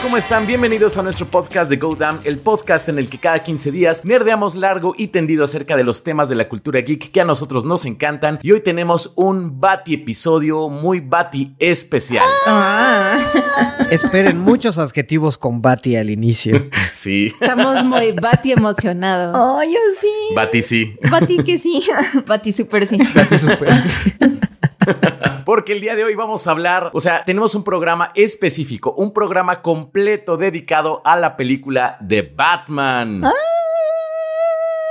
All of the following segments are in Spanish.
¿cómo están? Bienvenidos a nuestro podcast de Go Damn, el podcast en el que cada 15 días nerdeamos largo y tendido acerca de los temas de la cultura geek que a nosotros nos encantan. Y hoy tenemos un Bati episodio muy Bati especial. Ah. Esperen muchos adjetivos con Bati al inicio. Sí, Estamos muy Bati emocionados. Oh, yo sí. Bati sí. Bati que sí. Bati super sí. Bati super. Porque el día de hoy vamos a hablar, o sea, tenemos un programa específico, un programa completo dedicado a la película de Batman.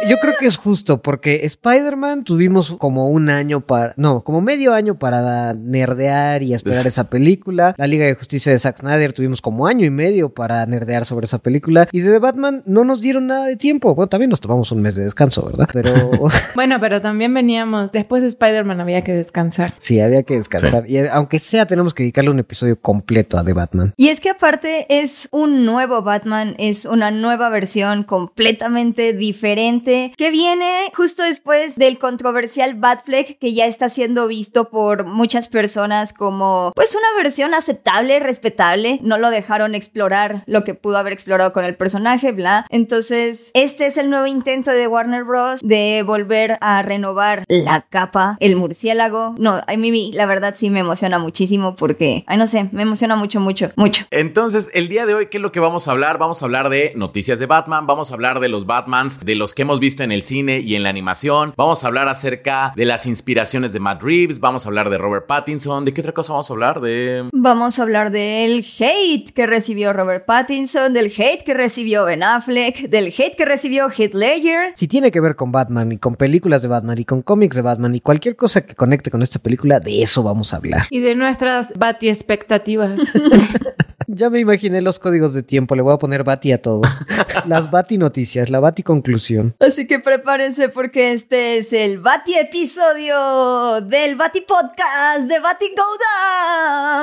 Yo creo que es justo porque Spider-Man tuvimos como un año para, no, como medio año para nerdear y esperar esa película. La Liga de Justicia de Zack Snyder tuvimos como año y medio para nerdear sobre esa película. Y de The Batman no nos dieron nada de tiempo. Bueno, también nos tomamos un mes de descanso, ¿verdad? Pero Bueno, pero también veníamos, después de Spider-Man había que descansar. sí, había que descansar. Y aunque sea, tenemos que dedicarle un episodio completo a The Batman. Y es que aparte es un nuevo Batman, es una nueva versión completamente diferente que viene justo después del controversial Batfleck que ya está siendo visto por muchas personas como pues una versión aceptable, respetable. No lo dejaron explorar lo que pudo haber explorado con el personaje, bla. Entonces, este es el nuevo intento de Warner Bros. de volver a renovar la capa, el murciélago. No, a mí la verdad sí me emociona muchísimo porque, ay no sé, me emociona mucho, mucho, mucho. Entonces, el día de hoy, ¿qué es lo que vamos a hablar? Vamos a hablar de noticias de Batman, vamos a hablar de los Batmans, de los que hemos visto en el cine y en la animación, vamos a hablar acerca de las inspiraciones de Matt Reeves, vamos a hablar de Robert Pattinson, ¿de qué otra cosa vamos a hablar? De... Vamos a hablar del hate que recibió Robert Pattinson, del hate que recibió Ben Affleck, del hate que recibió Heath Ledger. Si tiene que ver con Batman y con películas de Batman y con cómics de Batman y cualquier cosa que conecte con esta película, de eso vamos a hablar. Y de nuestras Bati expectativas. Ya me imaginé los códigos de tiempo, le voy a poner Bati a todo. Las Bati noticias, la Bati conclusión. Así que prepárense porque este es el Bati episodio del Bati Podcast de Bati Go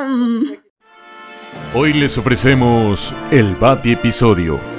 Down. Hoy les ofrecemos el Bati episodio.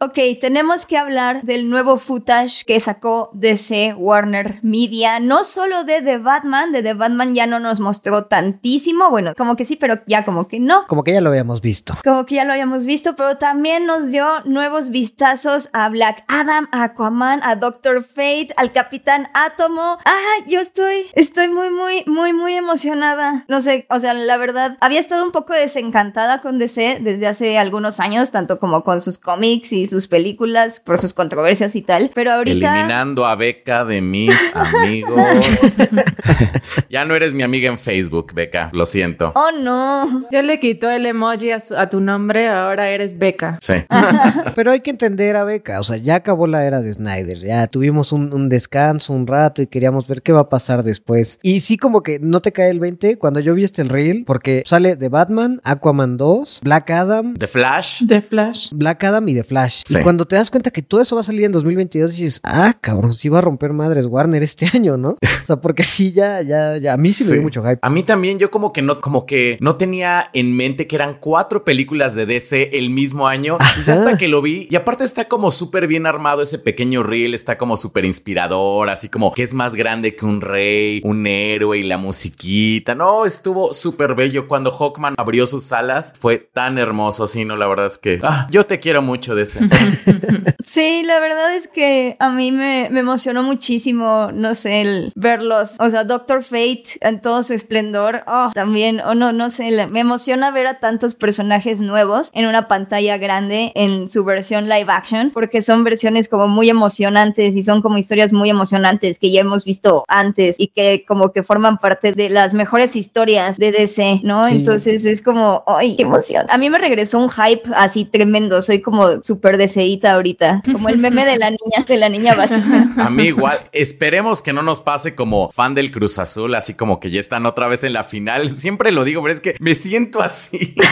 Ok, tenemos que hablar del nuevo footage que sacó DC Warner Media, no solo de The Batman, de The Batman ya no nos mostró tantísimo, bueno, como que sí, pero ya como que no. Como que ya lo habíamos visto. Como que ya lo habíamos visto, pero también nos dio nuevos vistazos a Black Adam, a Aquaman, a Doctor Fate, al Capitán Átomo. Ah, yo estoy, estoy muy, muy, muy, muy emocionada. No sé, o sea, la verdad, había estado un poco desencantada con DC desde hace algunos años, tanto como con sus cómics y sus películas por sus controversias y tal, pero ahorita... Eliminando a Beca de mis amigos. ya no eres mi amiga en Facebook, Beca, lo siento. Oh, no. Ya le quitó el emoji a, su- a tu nombre, ahora eres Beca. Sí. Pero hay que entender a Beca, o sea, ya acabó la era de Snyder, ya tuvimos un, un descanso un rato y queríamos ver qué va a pasar después. Y sí como que no te cae el 20 cuando yo vi este el reel, porque sale de Batman, Aquaman 2, Black Adam, The Flash. De Flash. Black Adam y The Flash. Sí. Y cuando te das cuenta que todo eso va a salir en 2022, dices, ah, cabrón, sí va a romper madres Warner este año, ¿no? O sea, porque sí, ya, ya, ya, a mí sí, me dio mucho hype. A mí también, yo como que no, como que no tenía en mente que eran cuatro películas de DC el mismo año. Pues ya hasta que lo vi. Y aparte está como súper bien armado ese pequeño reel, está como súper inspirador, así como que es más grande que un rey, un héroe y la musiquita. No, estuvo súper bello. Cuando Hawkman abrió sus alas, fue tan hermoso. Sí, no, la verdad es que ah, yo te quiero mucho de ese. Sí, la verdad es que a mí me, me emocionó muchísimo, no sé, el verlos. O sea, Doctor Fate en todo su esplendor. Oh, también, o no, no sé, me emociona ver a tantos personajes nuevos en una pantalla grande en su versión live action, porque son versiones como muy emocionantes y son como historias muy emocionantes que ya hemos visto antes y que como que forman parte de las mejores historias de DC, ¿no? Sí. Entonces es como, ¡ay, qué emoción! A mí me regresó un hype así tremendo, soy como súper deseíta ahorita, como el meme de la niña, de la niña básica. A mí igual. Esperemos que no nos pase como fan del Cruz Azul, así como que ya están otra vez en la final. Siempre lo digo, pero es que me siento así.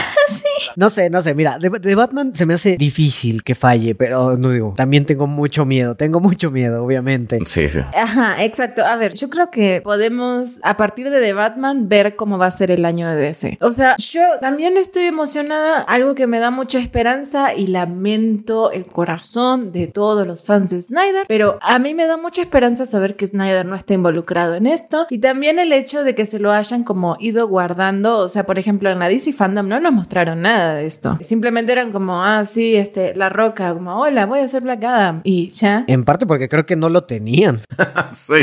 No sé, no sé, mira, de, de Batman se me hace difícil que falle, pero no digo, también tengo mucho miedo, tengo mucho miedo, obviamente. Sí, sí. Ajá, exacto. A ver, yo creo que podemos, a partir de The Batman, ver cómo va a ser el año de DC. O sea, yo también estoy emocionada, algo que me da mucha esperanza y lamento el corazón de todos los fans de Snyder, pero a mí me da mucha esperanza saber que Snyder no está involucrado en esto y también el hecho de que se lo hayan como ido guardando, o sea, por ejemplo, en la DC Fandom no nos mostraron nada de esto. Simplemente eran como, ah, sí, este, La Roca, como, hola, voy a hacer Black Adam y ya. En parte porque creo que no lo tenían. sí,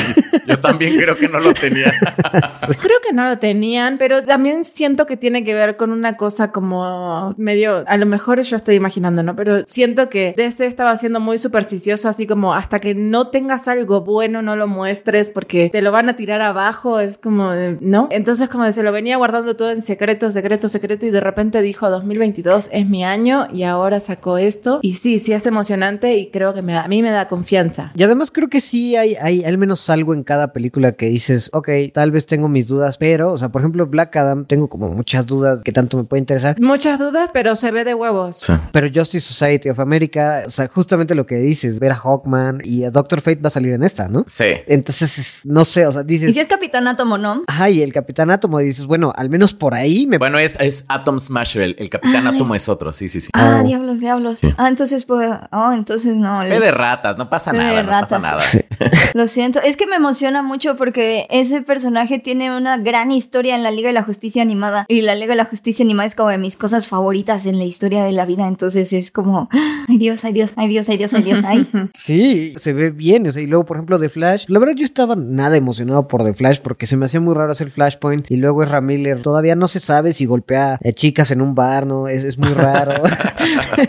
yo también creo que no lo tenían. creo que no lo tenían, pero también siento que tiene que ver con una cosa como medio, a lo mejor yo estoy imaginando, ¿no? Pero siento que DC estaba siendo muy supersticioso, así como hasta que no tengas algo bueno, no lo muestres porque te lo van a tirar abajo, es como, ¿no? Entonces como se lo venía guardando todo en secreto, secreto, secreto y de repente dijo 2022 es mi año y ahora sacó esto y sí, sí es emocionante y creo que me a mí me da confianza. Y además creo que sí hay, hay al menos algo en cada película que dices, ok, tal vez tengo mis dudas, pero, o sea, por ejemplo, Black Adam, tengo como muchas dudas que tanto me puede interesar. Muchas dudas, pero se ve de huevos. Pero Justice Society of America, o sea, justamente lo que dices, ver a Hawkman y a Doctor Fate va a salir en esta, ¿no? Sí. Entonces, no sé, o sea, dices... ¿Y si es Capitán Átomo, no? Ajá, y el Capitán Átomo dices, bueno, al menos por ahí me... Bueno, es, es Atom Smasher, el, el Capitán Ah, Átomo es- es otro, sí, sí, sí. Ah, Oh. diablos, diablos. Ah, entonces, pues, oh, entonces no. Fe de ratas, no pasa Fe de nada, no pasa nada. Lo siento. Es que me emociona mucho porque ese personaje tiene una gran historia en la Liga de la Justicia animada. Y la Liga de la Justicia animada es como de mis cosas favoritas en la historia de la vida. Entonces es como, ay Dios, ay Dios, ay Dios, ay Dios, ay Dios, ay. Sí, se ve bien, o sea, y luego, por ejemplo, The Flash, la verdad yo estaba nada emocionado por The Flash porque se me hacía muy raro hacer Flashpoint y luego es Miller, todavía no se sabe si golpea a chicas en un bar, ¿no? Es, es muy raro.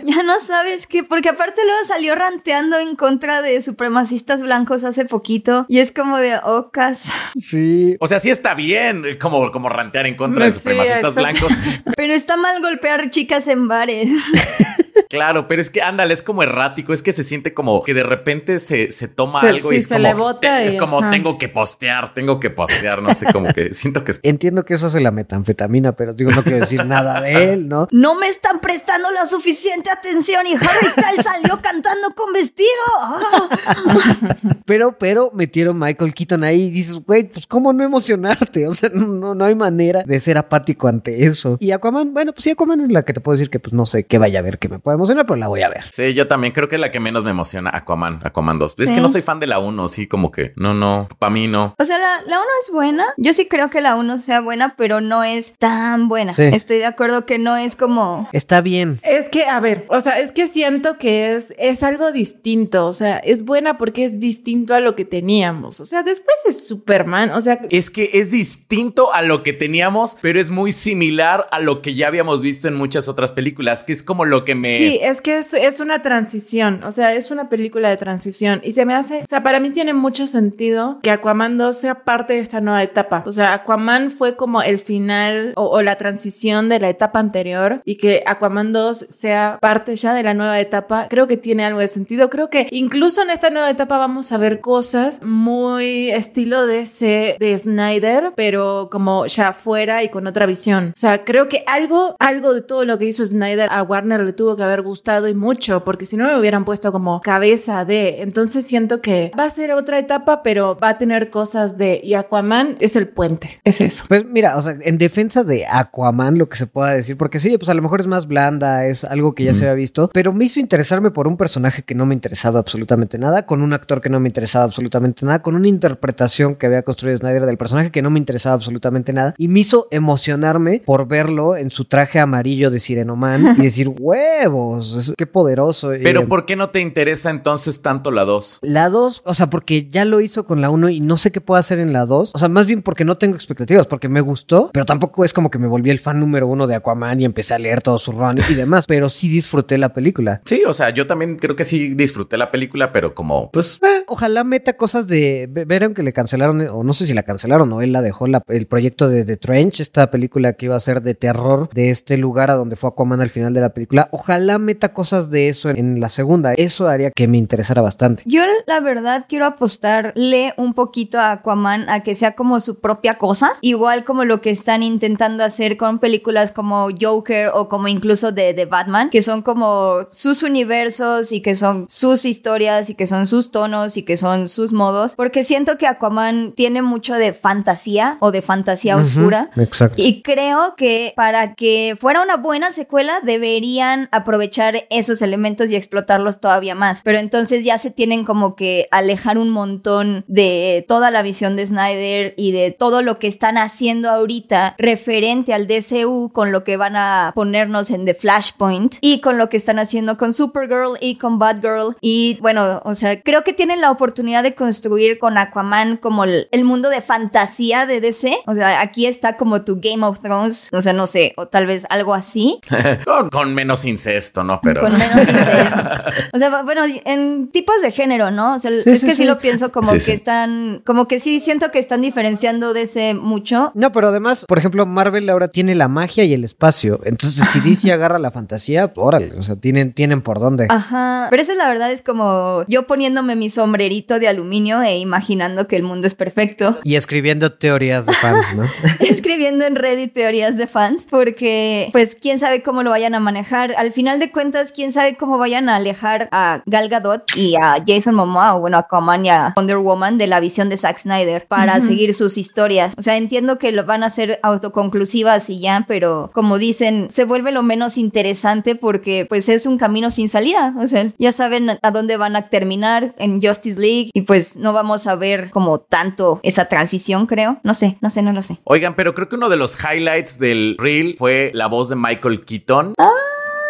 Ya no sabes qué, porque aparte luego salió ranteando en contra de supremacistas blancos hace poquito. Y es como de ocas. sí. O sea, sí está bien como, como rantear en contra de Sí, supremacistas exacto. blancos. Pero está mal golpear chicas en bares. Claro, pero es que ándale, es como errático, es que se siente como que de repente se, se toma Se- algo sí, y es se como, le bota te- y- como ajá. tengo que postear, tengo que postear, no sé, como que siento que Entiendo que eso hace la metanfetamina, pero digo, no quiero decir nada de él, ¿no? No me están prestando la suficiente atención y Harry Styles salió cantando con vestido. Ah. Pero, pero metieron Michael Keaton ahí y dices, güey, pues cómo no emocionarte, o sea, no, no, no hay manera de ser apático ante eso. Y Aquaman, bueno, pues sí, Aquaman es la que te puedo decir que pues no sé qué vaya a ver que me pueda emocionar, pero la voy a ver. Sí, yo también creo que es la que menos me emociona, Aquaman, Aquaman 2. Es Sí. que no soy fan de la 1, sí, como que no, no, para mí no. O sea, la, la 1 es buena. Yo sí creo que la 1 sea buena, pero no es tan buena. Sí. Estoy de acuerdo que no es como... Está bien. Es que, a ver, o sea, es que siento que es, es algo distinto, o sea, es buena porque es distinto a lo que teníamos, o sea, después de Superman, o sea, Es que es distinto a lo que teníamos, pero es muy similar a lo que ya habíamos visto en muchas otras películas, que es como lo que me... Sí, es que es, es una transición, o sea, es una película de transición y se me hace, o sea, para mí tiene mucho sentido que Aquaman 2 sea parte de esta nueva etapa. O sea, Aquaman fue como el final o, o la transición de la etapa anterior y que Aquaman 2 sea parte ya de la nueva etapa, creo que tiene algo de sentido. Creo que incluso en esta nueva etapa vamos a ver cosas muy estilo de ese de Snyder, pero como ya fuera y con otra visión. O sea, creo que algo, algo de todo lo que hizo Snyder a Warner le tuvo que haber gustado y mucho, porque si no me hubieran puesto como cabeza de. Entonces siento que va a ser otra etapa, pero va a tener cosas de. Y Aquaman es el puente. Es eso. Pues mira, o sea, en defensa de Aquaman, lo que se pueda decir, porque sí, pues a lo mejor es más blanda, es algo que ya se había visto, pero me hizo interesarme por un personaje que no me interesaba absolutamente nada, con un actor que no me interesaba absolutamente nada, con una interpretación que había construido Snyder del personaje que no me interesaba absolutamente nada, y me hizo emocionarme por verlo en su traje amarillo de Sirenoman y decir, huevos, qué poderoso. Pero Eh, ¿por qué no te interesa entonces tanto la 2? La 2, o sea, porque ya lo hizo con la 1 y no sé qué puedo hacer en la 2. O sea, más bien porque no tengo expectativas, porque me gustó, pero tampoco es como que me volví el fan número uno de Aquaman y empecé a leer todo su run y demás, pero sí disfruté la película. Sí, o sea, yo también creo que sí disfruté la película, pero como, pues, eh, Ojalá meta cosas de. Vieron que le cancelaron, o no sé si la cancelaron o él la dejó la- el proyecto de The Trench, esta película que iba a ser de terror de este lugar a donde fue Aquaman al final de la película. Ojalá meta cosas de eso en, en la segunda. Eso haría que me interesara bastante. Yo la verdad quiero apostarle un poquito a Aquaman a que sea como su propia cosa, igual como lo que están intentando hacer con películas como Joker o como incluso de, de Batman, que son como sus universos y que son sus historias y que son sus tonos y que son sus modos, porque siento que Aquaman tiene mucho de fantasía o de fantasía oscura. Exacto. Y creo que para que fuera una buena secuela deberían aprovechar esos elementos y explotarlos todavía más. Pero entonces ya se tienen como que alejar un montón de toda la visión de Snyder y de todo lo que están haciendo ahorita referente al DCU con lo que van a ponernos en The Flashpoint y con lo que están haciendo con Supergirl y con Batgirl. Y bueno, o sea, creo que tienen la oportunidad de construir con Aquaman como el, el mundo de fantasía de DC. O sea, aquí está como tu Game of Thrones, o sea, no sé, o tal vez algo así. con, menos incesto, ¿no? Pero. Con menos incesto. O sea, bueno, en tipos de género, ¿no? O sea, Sí, es sí, que sí. sí. lo pienso como Sí, que sí. están, como que sí siento que están diferenciando de ese mucho. No, pero además, por ejemplo, Marvel ahora tiene la magia y el espacio. Entonces, si DC agarra la fantasía, órale, o sea, tienen, tienen por dónde. Ajá. Pero esa es la verdad, es como yo poniéndome mi sombrerito de aluminio e imaginando que el mundo es perfecto. Y escribiendo teorías de fans, ¿no? escribiendo en Reddit teorías de fans porque pues quién sabe cómo lo vayan a manejar. Al final de cuentas, quién sabe cómo vayan a alejar a Gal Gadot y a Jason Momoa o bueno, a Aquaman y a Wonder Woman de la visión de Zack Snyder para seguir sus historias. O sea, entiendo que lo van a hacer autoconclusivas y ya, pero como dicen, se vuelve lo menos interesante porque pues es un camino sin salida. O sea, ya saben a dónde van a terminar en Justice League y pues no vamos a ver como tanto esa transición, creo. No sé, no sé, no lo sé. Oigan, pero creo que uno de los highlights del reel fue la voz de Michael Keaton.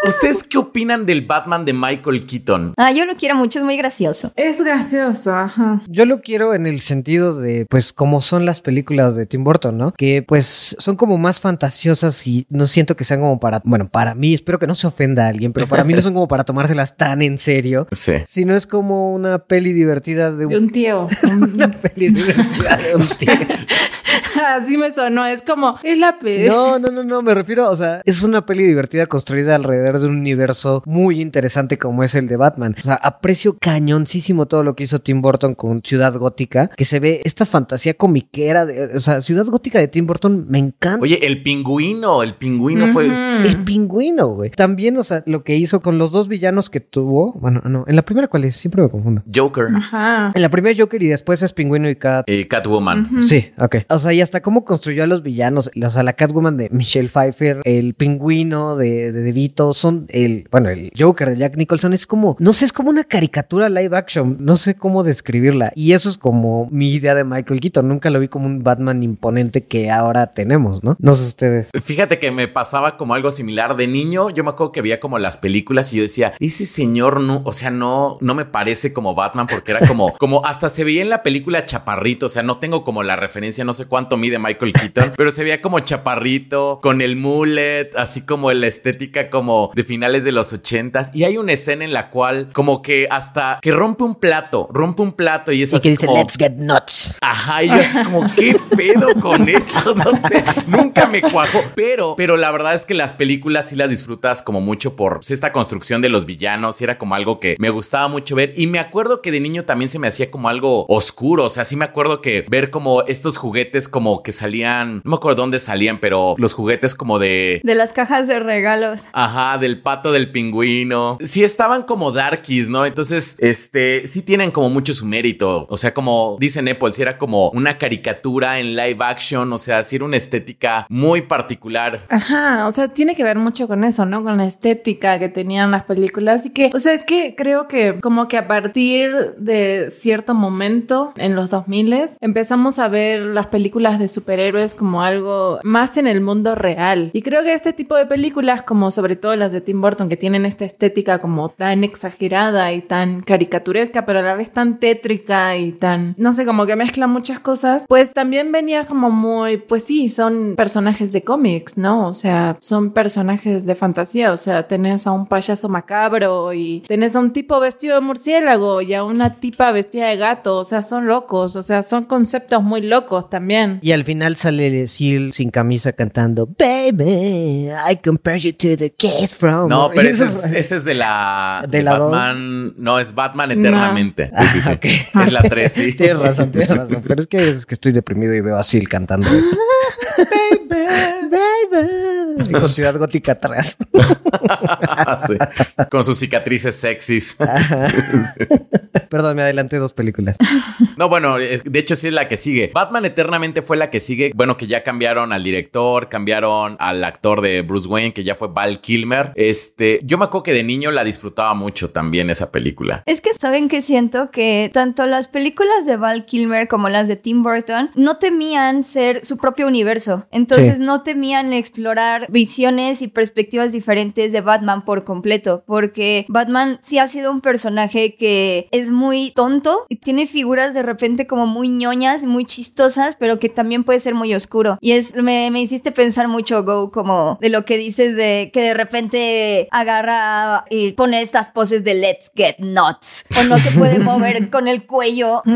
¿Ustedes qué opinan del Batman de Michael Keaton? Ah, yo lo quiero mucho, es muy gracioso. Es gracioso, ajá. Yo lo quiero en el sentido de, pues, como son las películas de Tim Burton, ¿no? Que, pues, son como más fantasiosas y no siento que sean como para, bueno, para mí, espero que no se ofenda a alguien, pero para mí no son como para tomárselas tan en serio. Sí. Sino es como una peli divertida de De un... un tío. Una peli divertida de un tío. Así me sonó. Es como, es la pe. No, no, no, no, me refiero, o sea, es una peli divertida construida alrededor de un universo muy interesante como es el de Batman. O sea, aprecio cañoncísimo todo lo que hizo Tim Burton con Ciudad Gótica, que se ve esta fantasía comiquera, de, o sea, Ciudad Gótica de Tim Burton me encanta. Oye, el pingüino, el pingüino fue. El pingüino, güey. También, o sea, lo que hizo con los dos villanos que tuvo. Bueno, no, en la primera, ¿cuál es? Siempre me confundo. Joker Ajá. En la primera es Joker y después es Pingüino y Cat. y Catwoman. Sí, ok. O sea, y hasta cómo construyó a los villanos. O sea, la Catwoman de Michelle Pfeiffer, el pingüino de, de DeVito, son el, bueno, el Joker de Jack Nicholson. Es como, no sé, es como una caricatura live action. No sé cómo describirla. Y eso es como mi idea de Michael Keaton. Nunca lo vi como un Batman imponente que ahora tenemos, ¿no? No sé ustedes. Fíjate que me pasaba como algo similar de niño. Yo me acuerdo que veía como las películas y yo decía, ese señor no, o sea, no, no me parece como Batman porque era como, como hasta se veía en la película chaparrito. O sea, no tengo como la referencia, no sé cuánto mide Michael Keaton, pero se veía como chaparrito, con el mullet, así como la estética como de finales de los ochentas. Y hay una escena en la cual como que hasta que rompe un plato, rompe un plato y es Y que así dice, como... let's get nuts. Ajá, y yo así como, ¿qué pedo con esto? No sé, nunca me cuajó. Pero, pero la verdad es que las películas sí las disfrutas como mucho por pues, esta construcción de los villanos. Y era como algo que me gustaba mucho ver. Y me acuerdo que de niño también se me hacía como algo oscuro. O sea, sí me acuerdo que ver como estos juguetes como que salían, no me acuerdo dónde salían, pero los juguetes como de... De las cajas de regalos. Ajá, del pato del pingüino. Sí estaban como darkies, ¿no? Entonces, este, sí tienen como mucho su mérito. O sea, como dicen Apple, si era como una caricatura en live action, o sea, sí era una estética muy particular. Ajá, o sea, tiene que ver mucho con eso, ¿no? Con la estética que tenían las películas y que, o sea, es que creo que como que a partir de cierto momento en los 2000 empezamos a ver las películas de superhéroes como algo más en el mundo real. Y creo que este tipo de películas, como sobre todo las de Tim Burton, que tienen esta estética como tan exagerada y tan caricaturesca, pero a la vez tan tétrica y tan, no sé, como que mezcla muchas cosas, pues también venía como muy, pues sí, son personajes de cómics, ¿no? O sea, son personajes de fantasía, o sea, tenés a un payaso macabro y tenés a un tipo vestido de murciélago y a una tipa vestida de gato, o sea, son locos, o sea, son conceptos muy locos también. Y al final sale Seal sin camisa cantando Baby, I compare you to the from. No, pero ese es, ese es de la, ¿De de la dos? Batman. No, es Batman eternamente. Sí, sí, sí. Ah, ok. Es la 3, sí. Tienes razón, tienes razón. Pero es que, es que estoy deprimido y veo a Seal cantando eso. Baby, baby. Y con Ciudad Gótica atrás. Sí, Con sus cicatrices sexys. Perdón, me adelanté dos películas. No, bueno, eh, de hecho sí es la que sigue. Batman Eternamente fue la que sigue. Bueno, que ya cambiaron al director, cambiaron al actor de Bruce Wayne, que ya fue Val Kilmer. Este, yo me acuerdo que de niño la disfrutaba mucho también esa película. Es que saben que siento que tanto las películas de Val Kilmer como las de Tim Burton no temían ser su propio universo. Entonces Sí. no temían explorar visiones y perspectivas diferentes de Batman por completo. Porque Batman sí ha sido un personaje que es muy tonto y tiene figuras de repente como muy ñoñas, muy chistosas, pero que también puede ser muy oscuro. Y es, me, me hiciste pensar mucho, Go, como de lo que dices de que de repente agarra y pone estas poses de let's get nuts. O no se puede mover con el cuello.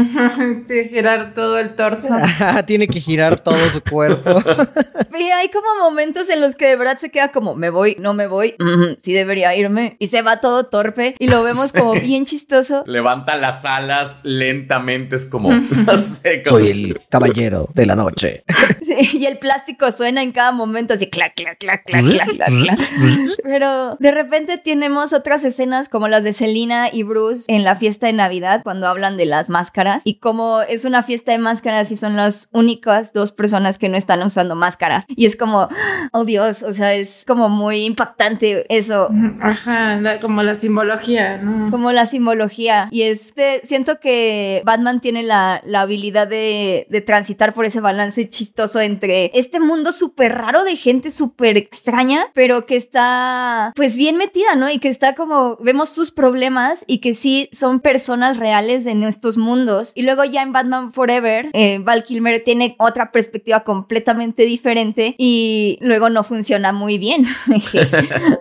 Sí, girar todo el torso. Tiene que girar todo su cuerpo. Y hay como momentos en los que de verdad se queda como, me voy, no me voy, mm, sí debería irme. Y se va todo torpe y lo vemos como bien chistoso. Levanta las alas lentamente, es como, no sé, como- Soy el caballero de la noche. Sí, y el plástico suena en cada momento así clac, clac, clac, clac, clac, clac, clac. Pero de repente tenemos otras escenas como las de Selina y Bruce en la fiesta de Navidad cuando hablan de las máscaras y como es una fiesta de máscaras y son las únicas dos personas que no están usando máscara. Y es como, oh Dios, o sea, es como muy impactante eso. Ajá, la- como la simbología, ¿no? Como la simbología. Y este, siento que Batman tiene la, la habilidad de, de transitar por ese balance chistoso entre este mundo súper raro de gente súper extraña, pero que está pues bien metida, ¿no? Y que está como, vemos sus problemas y que sí son personas reales en estos mundos. Y luego ya en Batman Forever, eh, Val Kilmer tiene otra perspectiva completamente diferente y luego no funciona muy bien.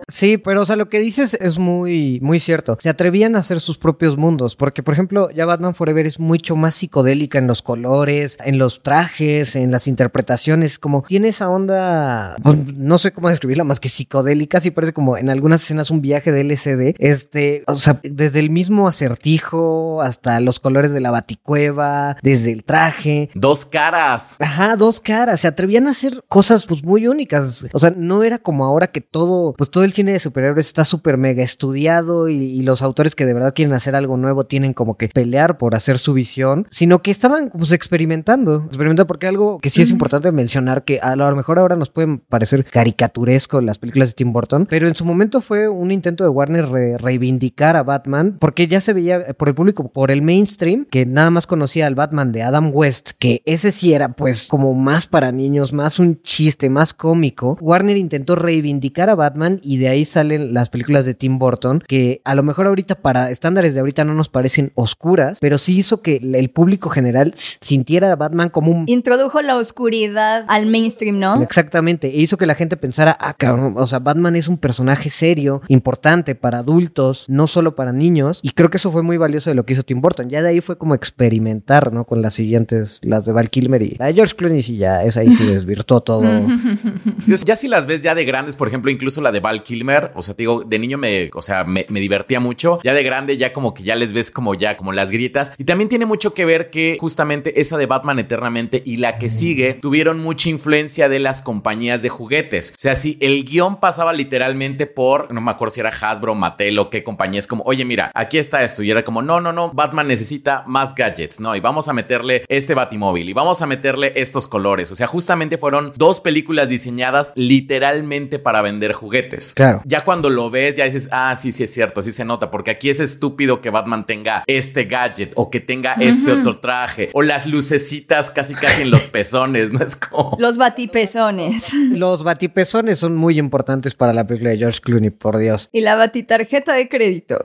Sí, pero o sea, lo que dices es muy, muy cierto. Se atrevían a hacer sus propios mundos, porque por ejemplo, ya Batman Forever es mucho más psicodélica en los colores, en los trajes, en las interpretaciones, como tiene esa onda, pues, no sé cómo describirla más que psicodélica, sí parece como en algunas escenas un viaje de LSD, este, o sea, desde el mismo acertijo hasta los colores de la baticueva, desde el traje, Dos caras. Ajá, dos caras. Se atrevían a hacer cosas pues muy únicas. O sea, no era como ahora que todo, pues todo el cine de superhéroes está súper mega estudiado y, y los autores que de verdad quieren hacer algo nuevo tienen como que pelear por hacer su visión, sino que estaban pues experimentando. Experimentando porque algo que sí es importante mencionar que a lo mejor ahora nos pueden parecer caricaturesco las películas de Tim Burton, pero en su momento fue un intento de Warner re- reivindicar a Batman porque ya se veía eh, por el público, por el mainstream, que nada más conocía al Batman de Adam West, que ese sí era pues como más para niños, más un chiste, más cómico. Warner intentó reivindicar a Batman y de ahí salen las películas de Tim Burton, que a lo mejor ahorita para estándares de ahorita no nos parecen oscuras, pero sí hizo que el público general sintiera a Batman como un Introdujo la oscuridad al mainstream, ¿no? Exactamente, e hizo que la gente pensara, ah, cabrón, o sea, Batman es un personaje serio, importante para adultos, no solo para niños, y creo que eso fue muy valioso de lo que hizo Tim Burton. Ya de ahí fue como experimentar, ¿no? Con las siguientes, las de Val Kilmer y la de George Clooney, sí, ya, esa ahí sí desvirtuó todo. Ya si las ves ya de grandes, por ejemplo, incluso la de Val Kilmer, o sea, te digo, de niño me, o sea, me, divertía mucho. Ya de grande, ya como que ya les ves como ya, como las grietas. Y también tiene mucho que ver que justamente esa de Batman Eternamente y la que sigue tuvieron mucha influencia de las compañías de juguetes. O sea, si el guion pasaba literalmente por, no me acuerdo si era Hasbro, Mattel o qué compañía, es como, oye, mira, aquí está esto. Y era como, no, no, no, Batman necesita más gadgets, ¿no? Y vamos a meterle este Batimóvil y vamos a meterle estos colores. O sea, justamente fueron dos películas diseñadas literalmente para vender juguetes. Claro. Ya cuando lo ves, ya dices, ah, sí, sí es cierto, sí se nota, porque aquí es estúpido que Batman tenga este gadget o que tenga este otro traje o las lucecitas casi casi en los pezones, ¿no? Es como... Los batipezones. Los batipezones son muy importantes para la película de George Clooney, por Dios. Y la batitarjeta de crédito.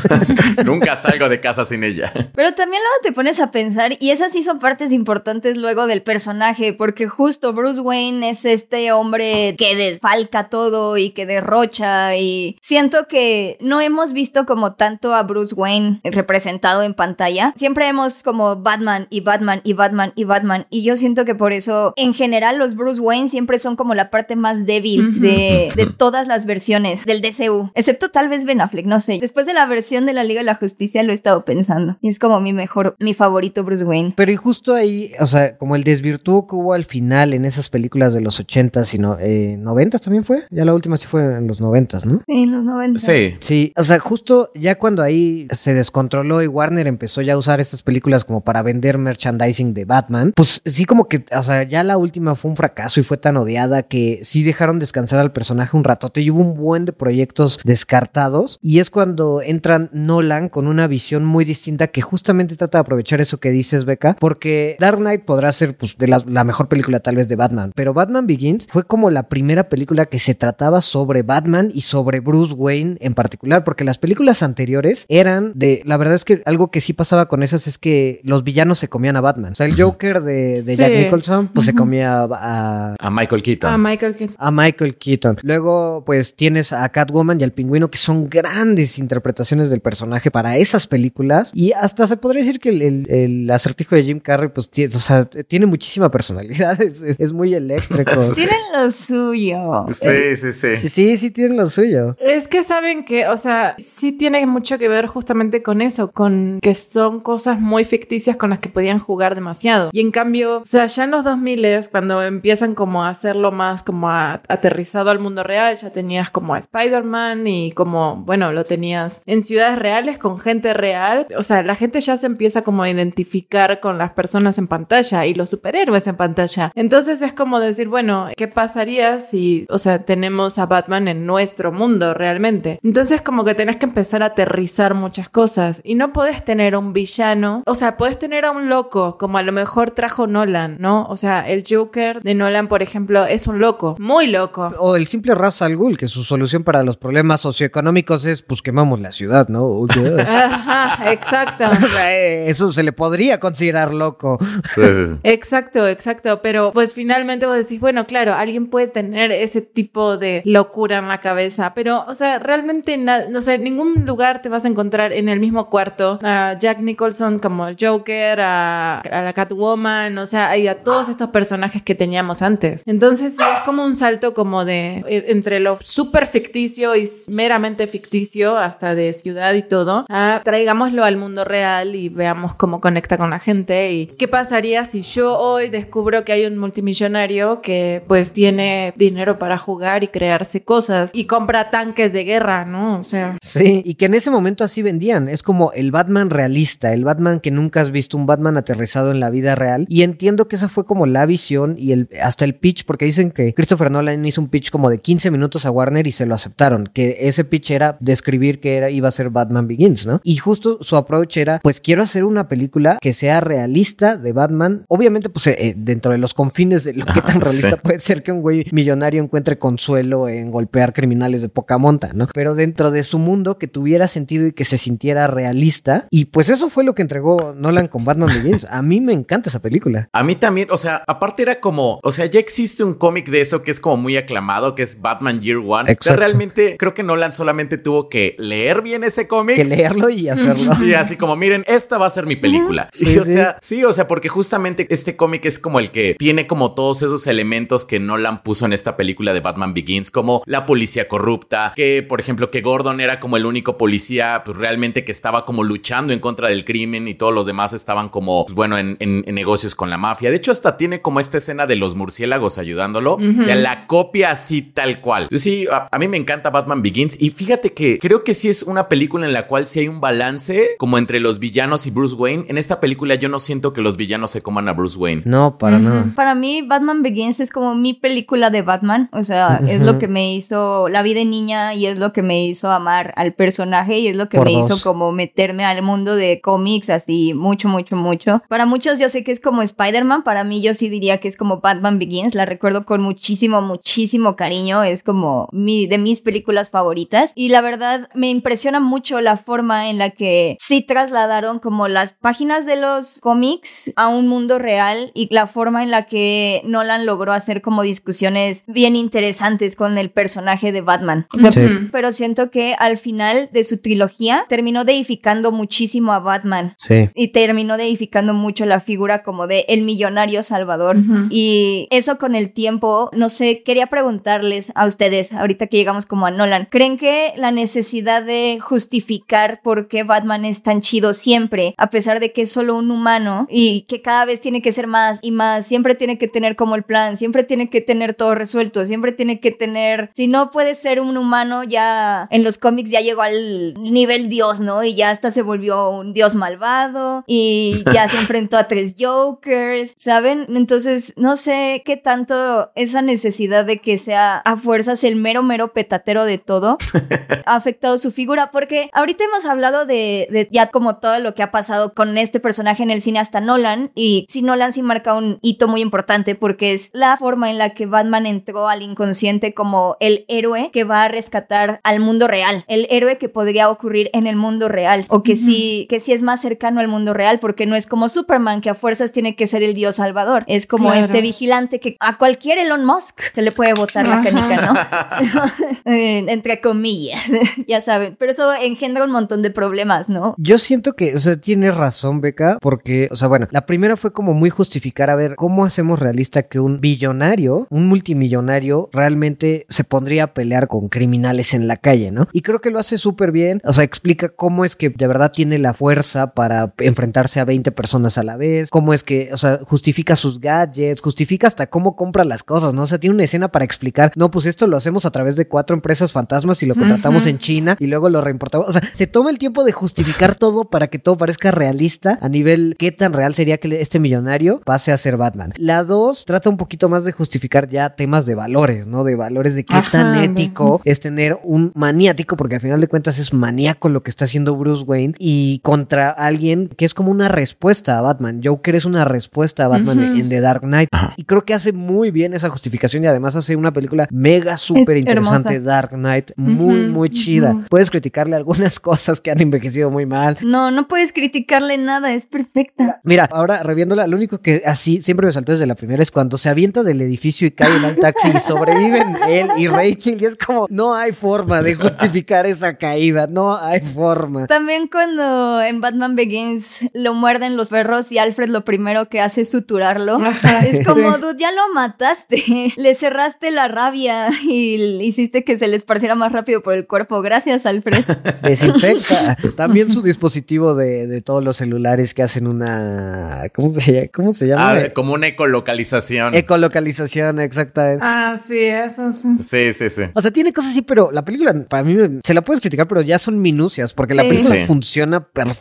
Nunca salgo de casa sin ella. Pero también luego te pones a pensar, y esas sí son partes importantes luego del personaje, porque justo Bruce Wayne es este hombre que desfalca todo y que derrocha, y siento que no hemos visto como tanto a Bruce Wayne representado en pantalla. Siempre hemos como Batman y Batman y Batman y Batman, y yo siento que por eso en general los Bruce Wayne siempre son como la parte más débil de, de todas las versiones del DCU, excepto tal vez Ben Affleck, no sé. Después de la versión de la Liga de la Justicia lo he estado pensando. Y es como mi mejor, mi favorito Bruce Wayne. Pero y justo ahí, o sea, como el desvirtuo que hubo al final en esas películas de los 80, sino eh, de noventas también fue. Ya la última sí fue en los noventas, ¿no? Sí, en los 90. Sí. Sí, o sea, justo ya cuando ahí se descontroló y Warner empezó ya a usar estas películas como para vender merchandising de Batman, pues sí como que, o sea, ya la última fue un fracaso y fue tan odiada que sí dejaron descansar al personaje un ratote y hubo un buen de proyectos descartados y es cuando entran Nolan con una visión muy distinta que justamente trata de aprovechar eso que dices, Beca, porque Dark Knight podrá ser pues de la, la mejor película tal vez de Batman, pero Batman Begins fue como la primera película que se trataba sobre Batman y sobre Bruce Wayne en particular, porque las películas anteriores eran de, la verdad es que algo que sí pasaba con esas es que los villanos se comían a Batman. O sea, el Joker de, de Sí. Jack Nicholson, pues se comía a, A Michael Keaton. Ah, Michael Keaton. a Michael Keaton. Luego, pues tienes a Catwoman y al Pingüino, que son grandes interpretaciones del personaje para esas películas. Y hasta se podría decir que el, el- el acertijo de Jim Carrey, pues tiene, o sea, tiene muchísima personalidad. Es, es- es muy eléctrico. Tienen lo suyo. Sí, sí, sí. Sí, sí, sí, tiene lo suyo. Es que saben que, o sea, sí tiene mucho que ver justamente con eso, con que son cosas muy ficticias con las que podían jugar demasiado. Y en cambio, o sea, ya en los 2000 cuando empiezan como a hacerlo más como a- aterrizado al mundo real, ya tenías como a Spider-Man y como, bueno, lo tenías en ciudades reales con gente real. O sea, la gente ya se empieza como a identificar con las personas en pantalla y los superhéroes en pantalla. Entonces es como decir, bueno, ¿qué pasaría si, o sea, tenemos a Batman en nuestro mundo realmente? Entonces como que tenés que empezar a aterrizar muchas cosas y no podés tener un villano, o sea, podés tener a un loco, como a lo mejor trajo Nolan, ¿no? O sea, el Joker de Nolan, por ejemplo, es un loco, muy loco. O el simple Ra's al Ghul, que su solución para los problemas socioeconómicos es, pues quemamos la ciudad, ¿no? Ajá, exacto. O sea, eh, Eso se le podría considerar loco. Sí, sí, sí. Exacto, exacto, pero pues finalmente vos decís, bueno, claro, alguien puede tener ese tipo de locura en la cabeza, pero, o sea, realmente, no sé, en ningún lugar te vas a encontrar en el mismo cuarto a Jack Nicholson como el Joker, a, a la Catwoman, o sea, y a todos estos personajes que teníamos antes. Entonces, es como un salto como de eh, entre lo súper ficticio y meramente ficticio, hasta de ciudad y todo, a traigámoslo al mundo real y veamos cómo conecta con la gente y qué pasaría si yo hoy descubro que hay un multimillonario que pues tiene dinero para jugar y crearse cosas y compra tanques de guerra, ¿no? O sea, Sí, y que en ese momento así vendían. Es como el Batman realista, el Batman que nunca has visto, un Batman aterrizado en la vida real. Y entiendo que esa fue como la visión y el, hasta el pitch, porque dicen que Christopher Nolan hizo un pitch como de 15 minutos a Warner y se lo aceptaron. Que ese pitch era describir que era, iba a ser Batman Begins, ¿no? Y justo su approach era, pues quiero hacer una película que sea realista de Batman. Obviamente, pues eh, eh, dentro de los confines de lo que tan sí. realista puede ser que un güey millonario encuentre consuelo en golpear criminales de poca monta, ¿no? Pero dentro de su mundo que tuviera sentido y que se sintiera realista. Y pues eso fue lo que entregó Nolan con Batman Begins. A mí me encanta esa película. A mí también, o sea, aparte era como, o sea, ya existe un cómic de eso que es como muy aclamado, que es Batman Year One. O sea, Exacto. realmente creo que Nolan solamente tuvo que leer bien ese cómic. Que leerlo y hacerlo. Y así como, miren, esta va a ser mi película. Sí, y, o sí. sea, sí, o sea, porque justamente este cómic es como el que tiene como todos esos elementos que Nolan puso en esta película de Batman Begins, como la policía corrupta, que por ejemplo que Gordon era como el único policía, pues realmente que estaba como luchando en contra del crimen y todos los demás estaban como, pues bueno, en, en- en negocios con la mafia. De hecho, hasta tiene como esta escena de los murciélagos ayudándolo. O sea, la copia así tal cual. Entonces, sí, a, a mí me encanta Batman Begins y fíjate que creo que sí es una película en la cual sí hay un balance como entre los villanos y Bruce Wayne. En esta película yo no siento que los villanos se coman a Bruce Wayne. No, para nada. Para mí, Batman Begins es como mi película de Batman. O sea, es lo que me hizo la vida de niña y es lo que me hizo amar al personaje y es lo que Por me dos. hizo como meterme al mundo de cómics así mucho, mucho, mucho. Para muchos yo sé que es como Spider-Man. Para mí yo sí diría que es como Batman Begins. La recuerdo con muchísimo, muchísimo cariño. Es como mi, de mis películas favoritas. Y la verdad me impresiona mucho la forma en la que sí trasladaron como las páginas de los cómics a un mundo real y la forma en la que Nolan logró hacer como discusiones bien interesantes con el personaje de Batman. O sea, Sí. Pero siento que al final de su trilogía terminó deificando muchísimo a Batman. Sí. Y terminó deificando mucho la figura como de el millonario salvador. Ujú. Y eso con el tiempo, no sé, quería preguntarles a ustedes, ahorita que llegamos como a Nolan, ¿creen que la necesidad de justificar por qué Batman es tan chido siempre, a pesar de que es solo un humano y que cada vez tiene que ser más y más, siempre tiene que tener como el plan, siempre tiene que tener todo todo resuelto. Siempre tiene que tener, si no puede ser un humano, ya en los cómics ya llegó al nivel dios, ¿no? Y ya hasta se volvió un dios malvado y ya se enfrentó a tres Jokers, ¿saben? Entonces, no sé qué tanto esa necesidad de que sea a fuerzas el mero, mero petatero de todo ha afectado su figura, porque ahorita hemos hablado de, de ya como todo lo que ha pasado con este personaje en el cine hasta Nolan, y si Nolan sí marca un hito muy importante porque es la forma en la que Batman entró al inconsciente como el héroe que va a rescatar al mundo real, el héroe que podría ocurrir en el mundo real, o que sí, que sí es más cercano al mundo real, porque no es como Superman, que a fuerzas tiene que ser el dios salvador, es como Claro. este vigilante que a cualquier Elon Musk se le puede botar la canica, ¿no? Entre comillas, ya saben, pero eso engendra un montón de problemas, ¿no? Yo siento que, o sea, tienes razón, Beca, porque, o sea, bueno, la primera fue como muy justificar, a ver, ¿cómo hacemos realista que un billonario, un multimillonario, realmente se pondría a pelear con criminales en la calle, ¿no? Y creo que lo hace súper bien, o sea, explica cómo es que de verdad tiene la fuerza para enfrentarse a 20 personas a la vez, cómo es que, o sea, justifica sus gadgets, justifica hasta cómo compra las cosas, ¿no? O sea, tiene una escena para explicar, no, pues esto lo hacemos a través de cuatro empresas fantasmas y lo contratamos en China y luego lo reimportamos. O sea, se toma el tiempo de justificar todo para que todo parezca realista a nivel qué tan real sería que este millonario pase a ser Batman. La dos trata un poquito más de justificar ya temas de valores, ¿no? De valores de qué Ajá, tan ético es tener un maniático, porque al final de cuentas es maníaco lo que está haciendo Bruce Wayne y contra alguien que es como una respuesta a Batman. Joker es una respuesta a Batman Ujú. en The Dark Knight y creo que hace muy bien esa justificación y además hace una película mega súper interesante. Dark Knight, muy, Ujú, muy chida. ujú. Puedes criticarle algunas cosas que han envejecido muy mal. No, no puedes criticarle nada, es perfecta. Mira, ahora reviéndola, lo único que así siempre me saltó desde la primera es cuando se avienta del edificio y cae en un taxi y sobreviven él y Rachel y es como, no hay forma de justificar esa caída, no hay forma. También cuando en Batman Begins lo muerden los perros y Alfred lo primero que hace es suturarlo. Ajá, Es como, sí. dude, ya lo mataste. Le cerraste la rabia y hiciste que se le esparciera más rápido por el cuerpo. Gracias, Alfred. Desinfecta. También su dispositivo de, de todos los celulares que hacen una. ¿Cómo se llama? ¿Cómo se llama? Ah, como una ecolocalización. Ecolocalización, exactamente. Ah, sí, eso sí. sí, sí, sí. O sea, tiene cosas así, pero la película, para mí, me- se la puedes criticar, pero ya son minucias, porque la película Sí. funciona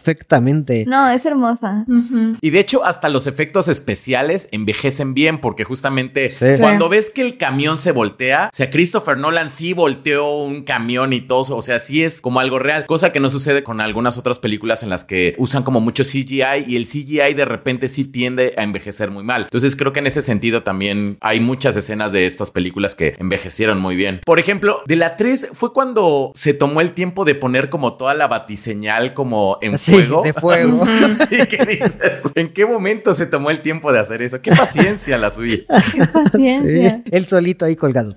perfectamente. No, es hermosa. Y de hecho, hasta los efectos especiales envejecen bien, porque justamente Sí. cuando ves que el camión se voltea, o sea, Christopher Nolan sí volteó un camión y todo, o sea, sí es como algo real, cosa que no sucede con algunas otras películas en las que usan como mucho CGI y el CGI de repente sí tiende a envejecer muy mal. Entonces creo que en ese sentido también hay muchas escenas de estas películas que envejecieron muy bien. Por ejemplo, de la 3 fue cuando se tomó el tiempo de poner como toda la batiseñal como en Sí, fuego. de fuego. Sí, ¿qué dices? ¿En qué momento se tomó el tiempo de hacer eso? Qué paciencia la suya. Qué paciencia. Sí, Él solito ahí colgado.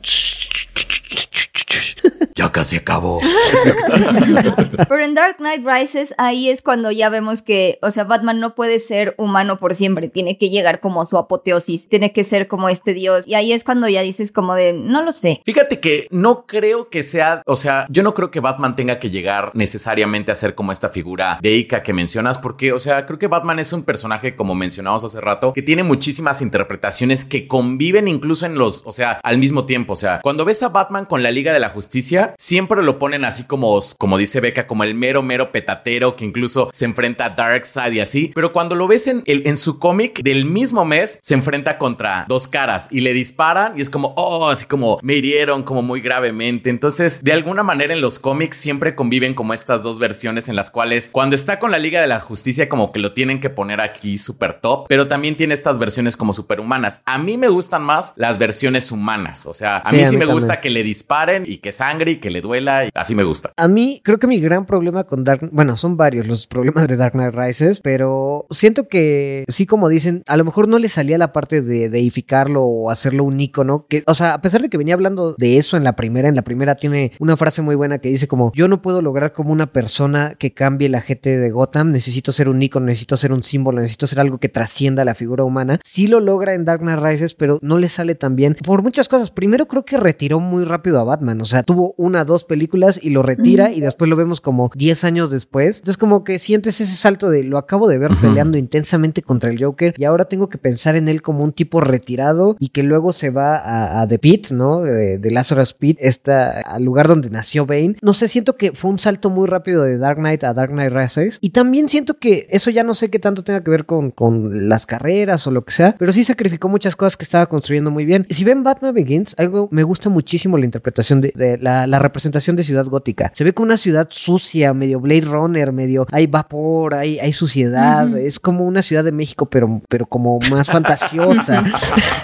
Ya casi acabó. Pero en Dark Knight Rises, ahí es cuando ya vemos que, o sea, Batman no puede ser humano por siempre, tiene que llegar como a su apoteosis, tiene que ser como este dios. Y ahí es cuando ya dices como de, no lo sé. Fíjate que no creo que sea, o sea, yo no creo que Batman tenga que llegar necesariamente a ser como esta figura de Ica que mencionas, porque, o sea, creo que Batman es un personaje, como mencionamos hace rato, que tiene muchísimas interpretaciones que conviven incluso en los, o sea, al mismo tiempo. O sea, cuando ves a Batman con la Liga de la Justicia, siempre lo ponen así como, como dice Beca, como el mero, mero petatero que incluso se enfrenta a Darkseid y así. Pero cuando lo ves en, el, en su cómic del mismo mes, se enfrenta contra dos caras y le disparan y es como, oh, así como me hirieron como muy gravemente. Entonces, de alguna manera en los cómics siempre conviven como estas dos versiones en las cuales cuando está con la Liga de la Justicia como que lo tienen que poner aquí súper top, pero también tiene estas versiones como superhumanas. A mí me gustan más las versiones humanas, o sea, a Sí, mí a sí mí me también. gusta que le disparen y que sangre y que le duela y así me gusta. A mí, creo que mi gran problema con Dark, bueno, son varios los problemas de Dark Knight Rises, pero siento que sí, como dicen, a lo mejor no le salía la parte de deificarlo o hacerlo un icono, que, o sea, a pesar de que venía hablando de eso en la primera, en la primera tiene una frase muy buena que dice como, yo no puedo lograr como una persona que cambie la gente de Gotham, necesito ser un icono, necesito ser un símbolo, necesito ser algo que trascienda la figura humana. Sí lo logra en Dark Knight Rises, pero no le sale tan bien por muchas cosas. Primero creo que retiró muy rápido a Batman, o sea, tuvo un una, dos películas y lo retira y después lo vemos como 10 años después. Entonces como que sientes ese salto de lo acabo de ver peleando intensamente contra el Joker y ahora tengo que pensar en él como un tipo retirado y que luego se va a, The Pit, ¿no? De, de Lazarus Pit, esta, al lugar donde nació Bane. No sé, siento que fue un salto muy rápido de Dark Knight a Dark Knight Rises y también siento que eso ya no sé qué tanto tenga que ver con, con las carreras o lo que sea, pero sí sacrificó muchas cosas que estaba construyendo muy bien. Si ven Batman Begins, algo me gusta muchísimo la interpretación de, la, representación de Ciudad Gótica. Se ve como una ciudad sucia, medio Blade Runner, medio hay vapor, hay, hay suciedad. Es como una ciudad de México, pero, pero como más fantasiosa.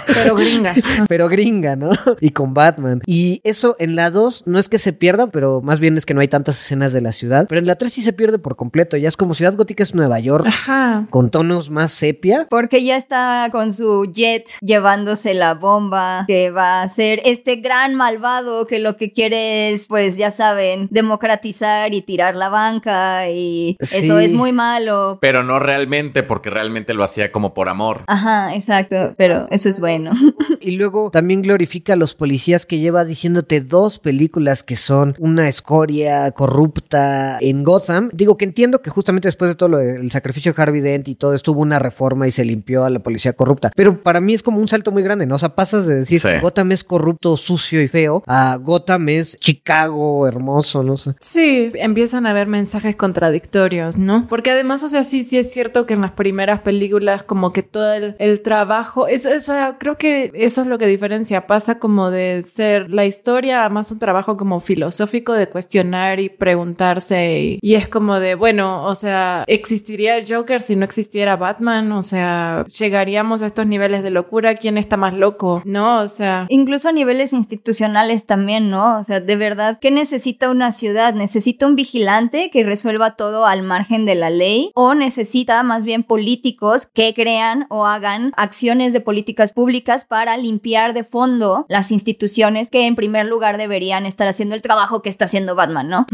pero gringa. pero gringa, ¿no? Y con Batman. Y eso en la 2 no es que se pierda, pero más bien es que no hay tantas escenas de la ciudad. Pero en la 3 sí se pierde por completo. Ya es como Ciudad Gótica es Nueva York. Ajá. Con tonos más sepia. Porque ya está con su jet llevándose la bomba que va a ser este gran malvado que lo que quiere es, pues ya saben, democratizar y tirar la banca y eso es muy malo. Pero no realmente, porque realmente lo hacía como por amor. Ajá, exacto, pero eso es bueno. y luego también glorifica a los policías que lleva diciéndote dos películas que son una escoria corrupta en Gotham. Digo que entiendo que justamente después de todo lo, el sacrificio de Harvey Dent y todo esto hubo una reforma y se limpió a la policía corrupta. Pero para mí es como un salto muy grande, ¿no? O sea, pasas de decir que Gotham es corrupto, sucio y feo a Gotham es Chicago, hermoso, no sé. Sí, empiezan a haber mensajes contradictorios, ¿no? Porque además, o sea, sí, sí es cierto que en las primeras películas como que todo el, trabajo, eso, eso, creo que eso es lo que diferencia, pasa como de ser la historia a más un trabajo como filosófico de cuestionar y preguntarse y, y es como de, bueno, o sea, ¿existiría el Joker si no existiera Batman? O sea, ¿llegaríamos a estos niveles de locura? ¿Quién está más loco? ¿No? O sea... Incluso a niveles institucionales también, ¿no? O sea, de verdad, ¿qué necesita una ciudad? ¿Necesita un vigilante que resuelva todo al margen de la ley? ¿O necesita más bien políticos que crean o hagan acciones de políticas públicas para limpiar de fondo las instituciones que en primer lugar deberían estar haciendo el trabajo que está haciendo Batman, ¿no?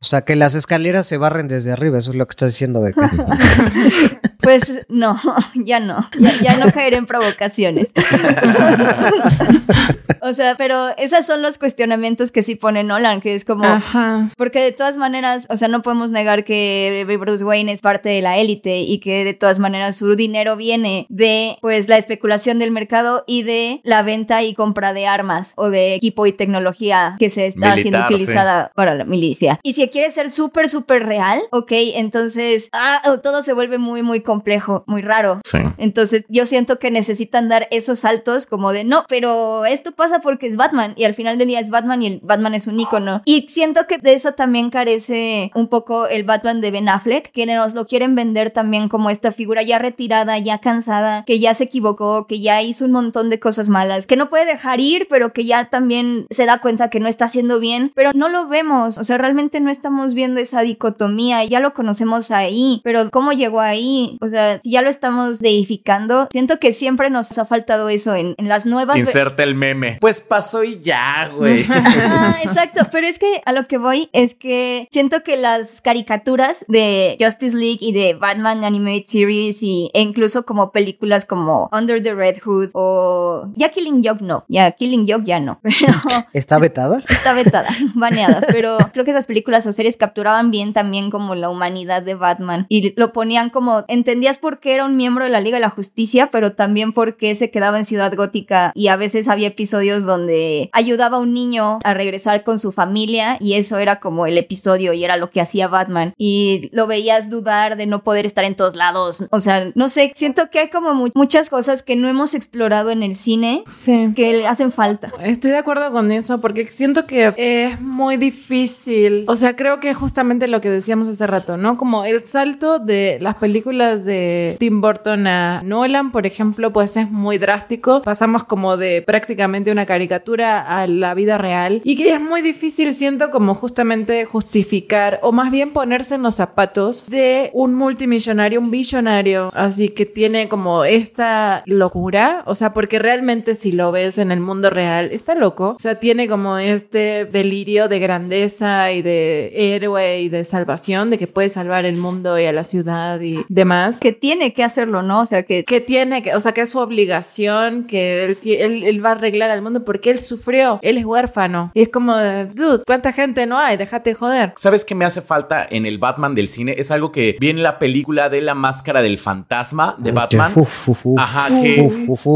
O sea, que las escaleras se barren desde arriba, eso es lo que estás diciendo, Beca. pues no, ya no, ya, no caer en provocaciones. o sea, pero esos son los cuestionamientos que sí pone Nolan, que es como, porque de todas maneras, o sea, no podemos negar que Bruce Wayne es parte de la élite y que de todas maneras su dinero viene de, pues, la especulación del mercado y de la venta y compra de armas o de equipo y tecnología que se está siendo utilizada para la milicia. Y si quiere ser súper, súper real, ok, entonces ah, todo se vuelve muy, muy complejo, muy raro. Sí. Entonces yo siento que necesitan dar esos saltos como de no, pero esto pasa porque es Batman y al final del día es Batman y el Batman es un icono. Y siento que de eso también carece un poco el Batman de Ben Affleck, que nos lo quieren vender también como esta figura ya retirada, ya cansada, que ya se equivocó, que ya hizo un montón de cosas malas, que no puede dejar ir, pero que ya también se da cuenta que no está haciendo bien, pero no lo vemos, o sea, realmente no estamos viendo esa dicotomía, ya lo conocemos ahí, pero ¿cómo llegó ahí? O sea, si ya lo estamos deificando, siento que siempre nos ha faltado eso en, las nuevas... Inserta el meme. Pues pasó y ya, güey. exacto, pero es que a lo que voy es que siento que las caricaturas de Justice League y de Batman Animated Series y, e incluso como películas como Under the Red Hood o ya Killing Joke no, ya Killing Joke ya no, pero... ¿Está vetada? Está vetada, baneada, pero creo que esas películas o series capturaban bien también como la humanidad de Batman y lo ponían como, entendías por qué era un miembro de la Liga de la Justicia, pero también por qué se quedaba en Ciudad Gótica y a veces había episodios donde ayudaba a un niño a regresar con su familia y eso era como el episodio y era lo que hacía Batman y lo veías dudar de no poder estar en todos lados, o sea, no sé, siento que hay como muchas cosas que no hemos explorado en el cine que le hacen falta. Estoy de acuerdo con eso porque siento que es muy difícil, o sea, creo que justamente lo que decíamos hace rato, ¿no? Como el salto de las películas de Tim Burton a Nolan, por ejemplo, pues es muy drástico. Pasamos como de prácticamente una caricatura a la vida real y que es muy difícil, siento, como justamente justificar o más bien ponerse en los zapatos de un multimillonario, un billonario, así que tiene como esta locura, o sea, porque realmente si lo ves en el mundo real, está loco, o sea, tiene como este delirio de grandeza y de héroe y de salvación, de que puede salvar el mundo y a la ciudad y demás. Que tiene que hacerlo, ¿no? O sea, que... Que tiene que, o sea, que es su obligación, que él, él, va a arreglar al mundo porque él sufrió, él es huérfano. Y es como, dude, ¿cuánta gente no hay? Déjate joder. ¿Sabes qué me hace falta en el Batman del cine? Es algo que viene en la película de la máscara del fantasma de Batman. Uf, uf, uf. Ajá, que...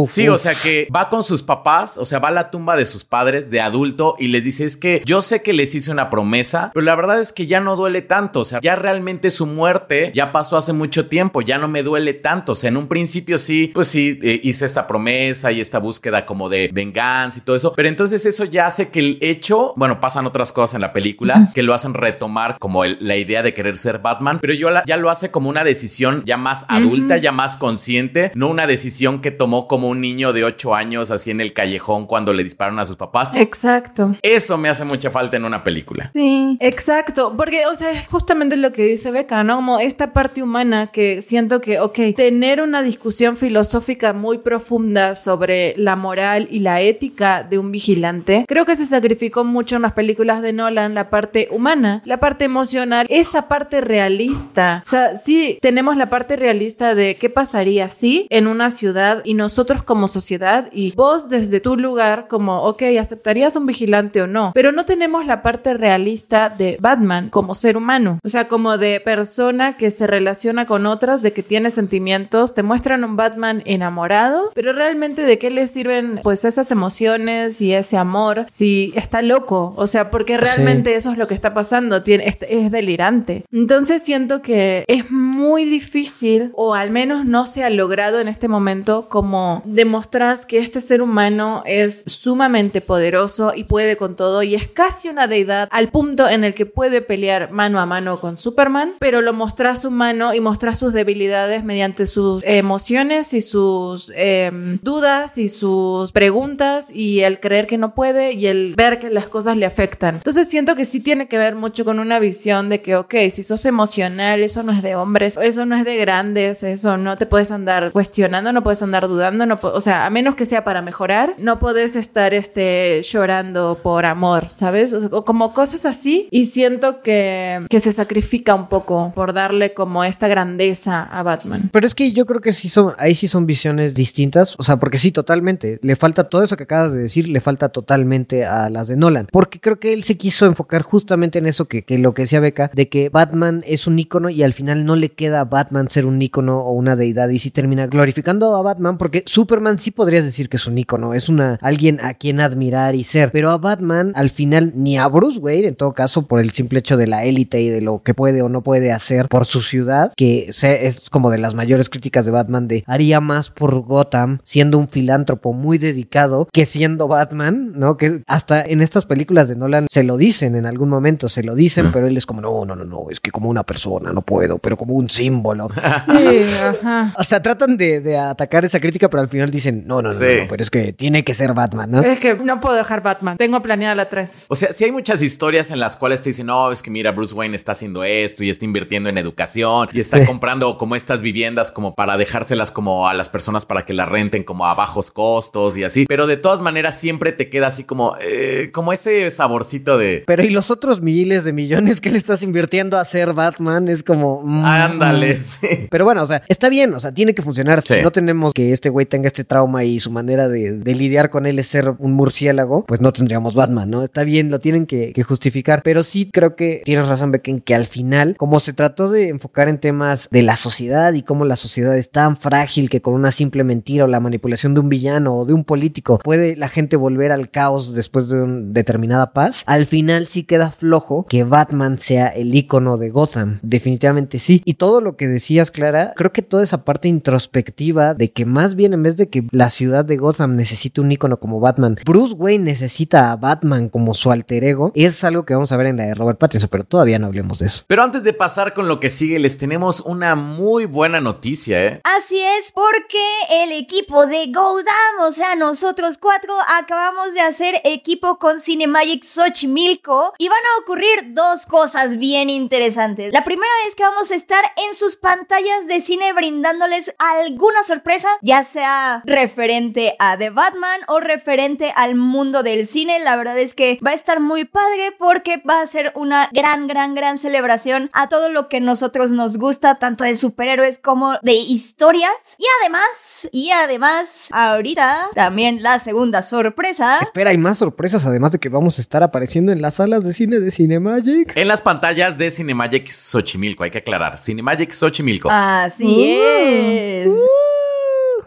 Sí, o sea que va con sus papás, o sea, va a la tumba de sus padres de adulto y les dice, es que yo sé que les hice una promesa, pero la verdad es que ya no duele tanto, o sea, ya realmente su muerte ya pasó hace mucho tiempo, ya no me duele tanto, o sea, en un principio sí, pues sí, eh, hice esta promesa y esta búsqueda como de venganza y todo eso, pero entonces eso ya hace que el hecho, bueno, pasan otras cosas en la película que lo hacen retomar como el- la idea de querer ser Batman, pero yo la- ya lo hace como una decisión ya más adulta, ya más consciente, no una decisión que tomó como un niño de 8 años así en el callejón cuando le dispararon a sus papás. Exacto. Eso me hace mucha falta en una película. Sí. Exacto, porque, o sea, es justamente lo que dice Beca, ¿no? Como esta parte humana que siento que, ok, tener una discusión filosófica muy profunda sobre la moral y la ética de un vigilante, creo que se sacrificó mucho en las películas de Nolan, la parte humana, la parte emocional, esa parte realista. O sea, sí tenemos la parte realista de qué pasaría si en una ciudad y nosotros como sociedad y vos desde tu lugar como, ok, ¿aceptarías un vigilante o no? Pero no tenemos la parte realista de Batman como ser humano. O sea, como de persona que se relaciona con otras, de que tiene sentimientos. Te muestran un Batman enamorado, pero realmente de qué le sirven pues esas emociones y ese amor si está loco. O sea, porque realmente eso es lo que está pasando. Tiene, es, es delirante. Entonces siento que es muy difícil, o al menos no se ha logrado en este momento, como demostrar que este ser humano es sumamente poderoso y puede con todo y es casi una deidad al punto en el que puede pelear mano a mano con Superman, pero lo mostrás humano y mostrás sus debilidades mediante sus emociones y sus em, dudas y sus preguntas y el creer que no puede y el ver que las cosas le afectan. Entonces siento que sí tiene que ver mucho con una visión de que, ok, si sos emocional, eso no es de hombres, eso no es de grandes, eso no te puedes andar cuestionando, no puedes andar dudando, no o sea, a menos que sea para mejorar, no puedes estar este, llorando por amor, ¿sabes? O como cosas así y siento que, que se sacrifica un poco por darle como esta grandeza a Batman. Pero es que yo creo que sí son, ahí sí son visiones distintas. O sea, porque sí, totalmente. Le falta todo eso que acabas de decir, le falta totalmente a las de Nolan. Porque creo que él se quiso enfocar justamente en eso que, lo que decía Beca, de que Batman es un ícono y al final no le queda a Batman ser un ícono o una deidad. Y sí termina glorificando a Batman, porque Superman sí podrías decir que es un ícono, es una alguien a quien admirar y ser. Pero a Batman, al final, ni a Bruce Wayne, en todo caso, por el simple hecho de la élite y de lo que puede o no puede hacer por su ciudad, que se- es como de las mayores críticas de Batman de haría más por Gotham siendo un filántropo muy dedicado que siendo Batman, ¿no? Que hasta en estas películas de Nolan se lo dicen en algún momento, se lo dicen, pero él es como, no, no, no, no, es que como una persona no puedo, pero como un símbolo. Sí, ajá. O sea, tratan de, de atacar esa crítica, pero al final dicen, no, no, no, Sí. no, pero es que tiene que ser Batman, ¿no? Es que no puedo dejar Batman. Tengo planeada la 3. O sea, si hay muchas historias en las cuales te dicen, no, es que mira, Bruce Wayne está haciendo esto y está invirtiendo en educación y está Sí. comprando como estas viviendas como para dejárselas como a las personas para que las renten como a bajos costos y así. Pero de todas maneras siempre te queda así como, eh, como ese saborcito de... Pero y los otros miles de millones que le estás invirtiendo a ser Batman es como... mm, Ándale, sí. Pero bueno, o sea, está bien, o sea, tiene que funcionar. Sí. Si no tenemos que este güey tenga este trauma y su manera de, de lidiar con él es ser un murciélago, pues no tendríamos Batman, ¿no? Está bien, lo tienen que, que justificar. Pero sí creo que tienes razón, Becken, que al final, como se trató de enfocar en temas de la sociedad y cómo la sociedad es tan frágil que con una simple mentira o la manipulación de un villano o de un político puede la gente volver al caos después de una determinada paz, al final sí queda flojo que Batman sea el icono de Gotham. Definitivamente sí. Y todo lo que decías, Clara, creo que toda esa parte introspectiva de que más bien en vez de que la ciudad de Gotham necesite un icono como Batman, Bruce Wayne necesita a Batman como su alter ego, es algo que vamos a ver en la de Robert Pattinson, pero todavía no hablemos de eso. Pero antes de pasar con lo que sigue, les tenemos una muy buena noticia, ¿eh? Así es, porque el equipo de Godam, o sea, nosotros cuatro, acabamos de hacer equipo con Cinemagic Xochimilco y van a ocurrir dos cosas bien interesantes. La primera es que vamos a estar en sus pantallas de cine brindándoles alguna sorpresa, ya sea referente a The Batman o referente al mundo del cine. La verdad es que va a estar muy padre porque va a ser una gran, gran, gran celebración a todo lo que nosotros nos gusta, tanto de superhéroes como de historias. Y además, y además, ahorita también la segunda sorpresa. Espera, hay más sorpresas además además de que vamos a estar apareciendo en las salas de cine de Cinemagic. En las pantallas de Cinemagic Xochimilco, hay que aclarar. Cinemagic Xochimilco. Así Uh. es.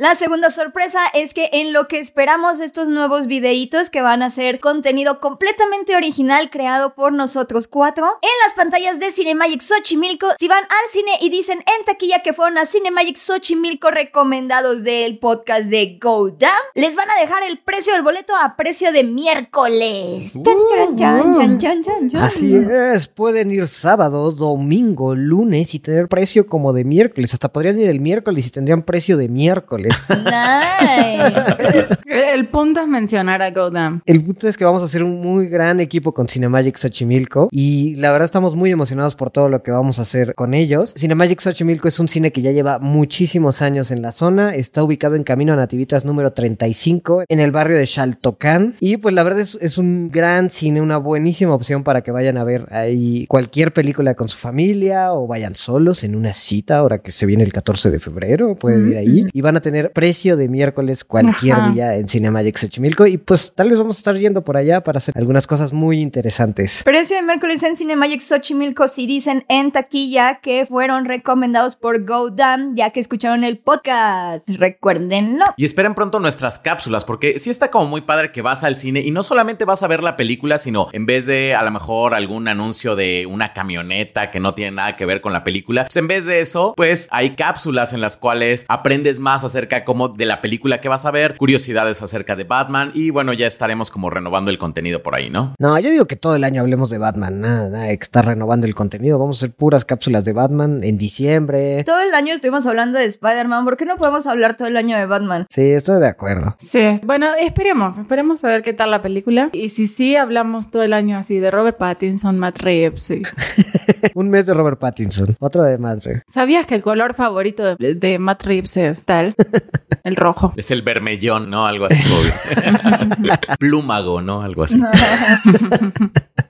La segunda sorpresa es que en lo que esperamos estos nuevos videitos que van a ser contenido completamente original creado por nosotros cuatro, en las pantallas de Cinemagic Xochimilco, si van al cine y dicen en taquilla que fueron a Cinemagic Xochimilco recomendados del podcast de Go Damn, les van a dejar el precio del boleto a precio de miércoles. Chan, chan, chan. Así es, pueden ir sábado, domingo, lunes y tener precio como de miércoles. Hasta podrían ir el miércoles y tendrían precio de miércoles. Nice. El punto es mencionar a Godam. El punto es que vamos a hacer un muy gran equipo con Cinemagic Xochimilco y la verdad estamos muy emocionados por todo lo que vamos a hacer con ellos. Cinemagic Xochimilco es un cine que ya lleva muchísimos años en la zona, está ubicado en Camino a Nativitas número 35 en el barrio de Xaltocán y pues la verdad es, es un gran cine, una buenísima opción para que vayan a ver ahí cualquier película con su familia o vayan solos en una cita ahora que se viene el 14 de febrero, pueden ir ahí y van a tener precio de miércoles cualquier Ajá. día en Cinemagic Xochimilco y pues tal vez vamos a estar yendo por allá para hacer algunas cosas muy interesantes. Precio de miércoles en Cinemagic Xochimilco si dicen en taquilla que fueron recomendados por GoDam ya que escucharon el podcast. Recuérdenlo. Y esperen pronto nuestras cápsulas, porque sí está como muy padre que vas al cine y no solamente vas a ver la película, sino en vez de a lo mejor algún anuncio de una camioneta que no tiene nada que ver con la película, pues en vez de eso, pues hay cápsulas en las cuales aprendes más acerca como de la película que vas a ver, curiosidades acerca de Batman y bueno, ya estaremos como renovando el contenido por ahí, ¿no? No, yo digo que todo el año hablemos de Batman, nada, nada, que estar renovando el contenido. Vamos a hacer puras cápsulas de Batman en diciembre. Todo el año estuvimos hablando de Spider-Man. ¿Por qué no podemos hablar todo el año de Batman? Sí, estoy de acuerdo. Sí, bueno, esperemos, esperemos a ver qué tal la película. Y si sí, hablamos todo el año así de Robert Pattinson, Matt Reeves. sí. Un mes de Robert Pattinson, otro de Madre. ¿Sabías que el color favorito de, de Matt Reeves es tal? El rojo. Es el vermellón, ¿no? Algo así. Plúmago, ¿no? Algo así.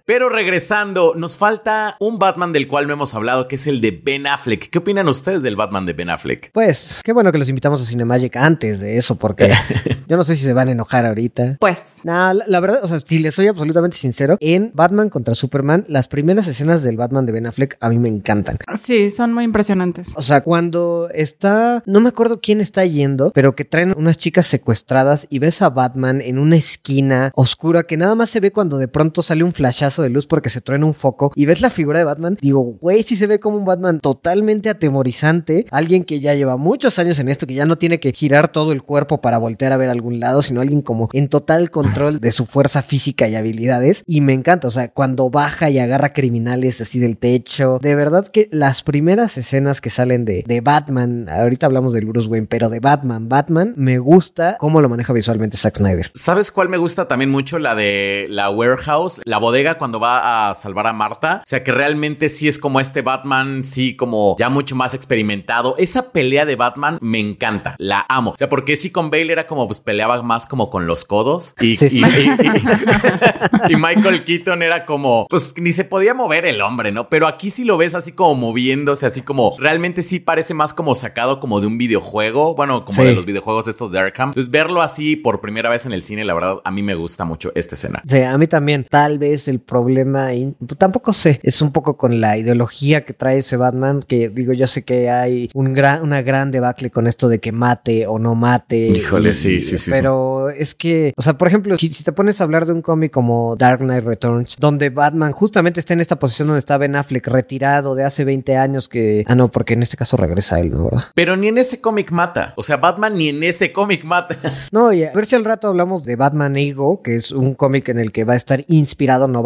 Pero regresando, nos falta un Batman del cual no hemos hablado, que es el de Ben Affleck. ¿Qué opinan ustedes del Batman de Ben Affleck? Pues, qué bueno que los invitamos a Cinemagic antes de eso, porque yo no sé si se van a enojar ahorita. Pues. Nah, la, la verdad, o sea, si les soy absolutamente sincero, en Batman contra Superman, las primeras escenas del Batman de Ben Affleck a mí me encantan. Sí, son muy impresionantes. O sea, cuando está, no me acuerdo quién está yendo, pero que traen unas chicas secuestradas y ves a Batman en una esquina oscura que nada más se ve cuando de pronto sale un flashazo de luz porque se truena un foco y ves la figura de Batman, digo, güey, sí se ve como un Batman totalmente atemorizante, alguien que ya lleva muchos años en esto, que ya no tiene que girar todo el cuerpo para voltear a ver algún lado, sino alguien como en total control de su fuerza física y habilidades. Y me encanta, o sea, cuando baja y agarra criminales así del techo, de verdad que las primeras escenas que salen de, de Batman, ahorita hablamos del Bruce Wayne, pero de Batman, Batman, me gusta cómo lo maneja visualmente Zack Snyder. ¿Sabes cuál me gusta también mucho? La de la warehouse, la bodega cuando va a salvar a Marta. O sea que realmente sí es como este Batman, sí, como ya mucho más experimentado. Esa pelea de Batman me encanta, la amo. O sea, porque sí con Bale era como, pues peleaba más como con los codos. Y, Sí, y- sí. y- y Michael Keaton era como, pues ni se podía mover el hombre, ¿no? Pero aquí sí lo ves así como moviéndose, así como, realmente sí parece más como sacado como de un videojuego. Bueno, como Sí. de los videojuegos estos de Arkham. Entonces verlo así por primera vez en el cine, la verdad, a mí me gusta mucho esta escena. Sí, a mí también. Tal vez el problema, y tampoco sé, es un poco con la ideología que trae ese Batman, que digo, yo sé que hay un gran, una gran debacle con esto de que mate o no mate. Híjole, sí, sí, sí, Pero es que, o sea, por ejemplo, si, si te pones a hablar de un cómic como Dark Knight Returns, donde Batman justamente está en esta posición donde está Ben Affleck retirado de hace 20 años que... Ah, no, porque en este caso regresa él, ¿no? ¿verdad? Pero ni en ese cómic mata. O sea, Batman ni en ese cómic mata. No, y a ver si al rato hablamos de Batman Ego, que es un cómic en el que va a estar inspirado, no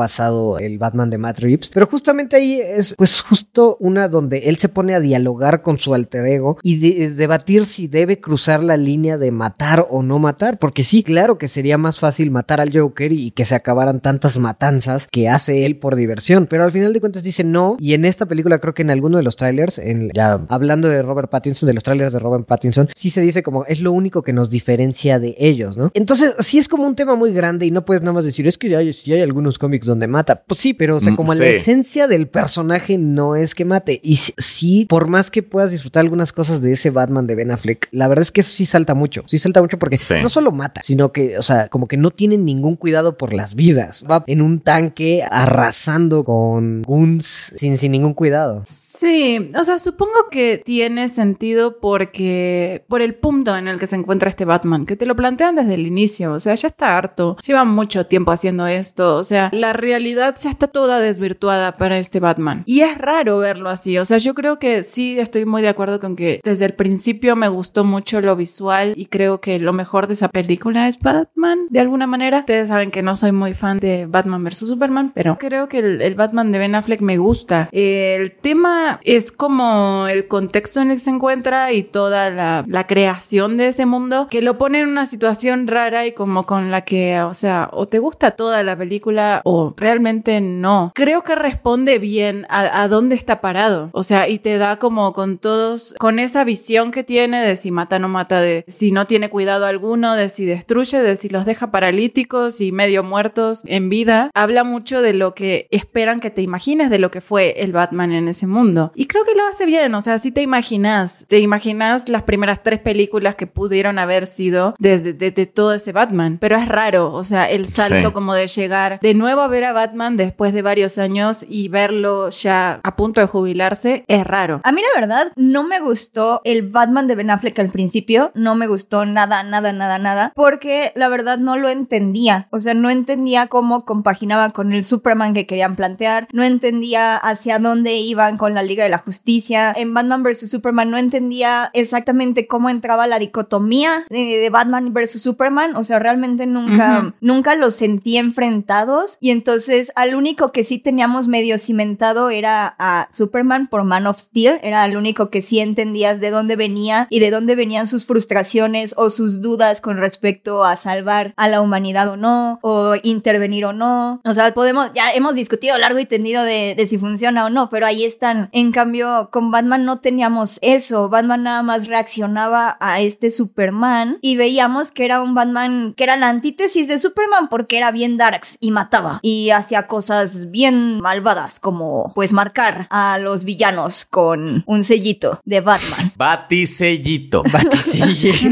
el Batman de Matt Reeves. Pero justamente ahí es, pues, justo una donde él se pone a dialogar con su alter ego y de- debatir si debe cruzar la línea de matar o no matar. Porque sí, claro que sería más fácil matar al Joker y que se acabaran tantas matanzas que hace él por diversión. Pero al final de cuentas dice no. Y en esta película, creo que en alguno de los trailers, en, ya hablando de Robert Pattinson, de los trailers de Robert Pattinson, sí se dice como es lo único que nos diferencia de ellos, ¿no? Entonces, sí es como un tema muy grande y no puedes nada más decir, es que ya sí hay algunos cómics donde donde mata. Pues sí, pero o sea, Mm, como sí. la esencia del personaje no es que mate. Y sí- por más que puedas disfrutar algunas cosas de ese Batman de Ben Affleck, la verdad es que eso sí salta mucho. Sí salta mucho porque Sí. no solo mata, sino que, o sea, como que no tienen ningún cuidado por las vidas. Va en un tanque arrasando con guns sin, sin ningún cuidado. Sí, o sea, supongo que tiene sentido porque por el punto en el que se encuentra este Batman, que te lo plantean desde el inicio, o sea, ya está harto, lleva mucho tiempo haciendo esto, o sea, la realidad ya está toda desvirtuada para este Batman. Y es raro verlo así, o sea, yo creo que sí estoy muy de acuerdo con que desde el principio me gustó mucho lo visual y creo que lo mejor de esa película es Batman, de alguna manera. Ustedes saben que no soy muy fan de Batman vs. Superman, pero creo que el, el Batman de Ben Affleck me gusta. El tema es como el contexto en el que se encuentra y toda la, la creación de ese mundo que lo pone en una situación rara y como con la que, o sea, o te gusta toda la película o realmente no. Creo que responde bien a, a dónde está parado. O sea, y te da como con todos, con esa visión que tiene de si mata o no mata, de si no tiene cuidado alguno, de si destruye, de si los deja paralíticos y medio muertos en vida. Habla mucho de lo que esperan que te imagines de lo que fue el Batman en ese mundo. Y creo que lo hace bien, o sea, si te imaginas, te imaginas las primeras tres películas que pudieron haber sido desde de, de todo ese Batman. Pero es raro, o sea, el salto Sí. como de llegar de nuevo a ver a Batman después de varios años y verlo ya a punto de jubilarse es raro. A mí la verdad no me gustó el Batman de Ben Affleck al principio, no me gustó nada, nada, nada, nada, porque la verdad no lo entendía, o sea, no entendía cómo compaginaba con el Superman que querían plantear, no entendía hacia dónde iban con la Liga de la Justicia, en Batman vs. Superman no entendía exactamente cómo entraba la dicotomía de, Batman vs. Superman, o sea, realmente nunca, nunca los sentí enfrentados y entonces al único que sí teníamos medio cimentado era a Superman por Man of Steel, era el único que sí entendías de dónde venía y de dónde venían sus frustraciones o sus dudas con respecto a salvar a la humanidad o no, o intervenir o no. O sea, podemos, ya hemos discutido largo y tendido de, de si funciona o no, pero ahí están. En cambio, con Batman no teníamos eso. Batman nada más reaccionaba a este Superman y veíamos que era un Batman que era la antítesis de Superman porque era bien darks y mataba y hacía cosas bien malvadas como pues marcar a los villanos con un sellito de Batman. Batisellito.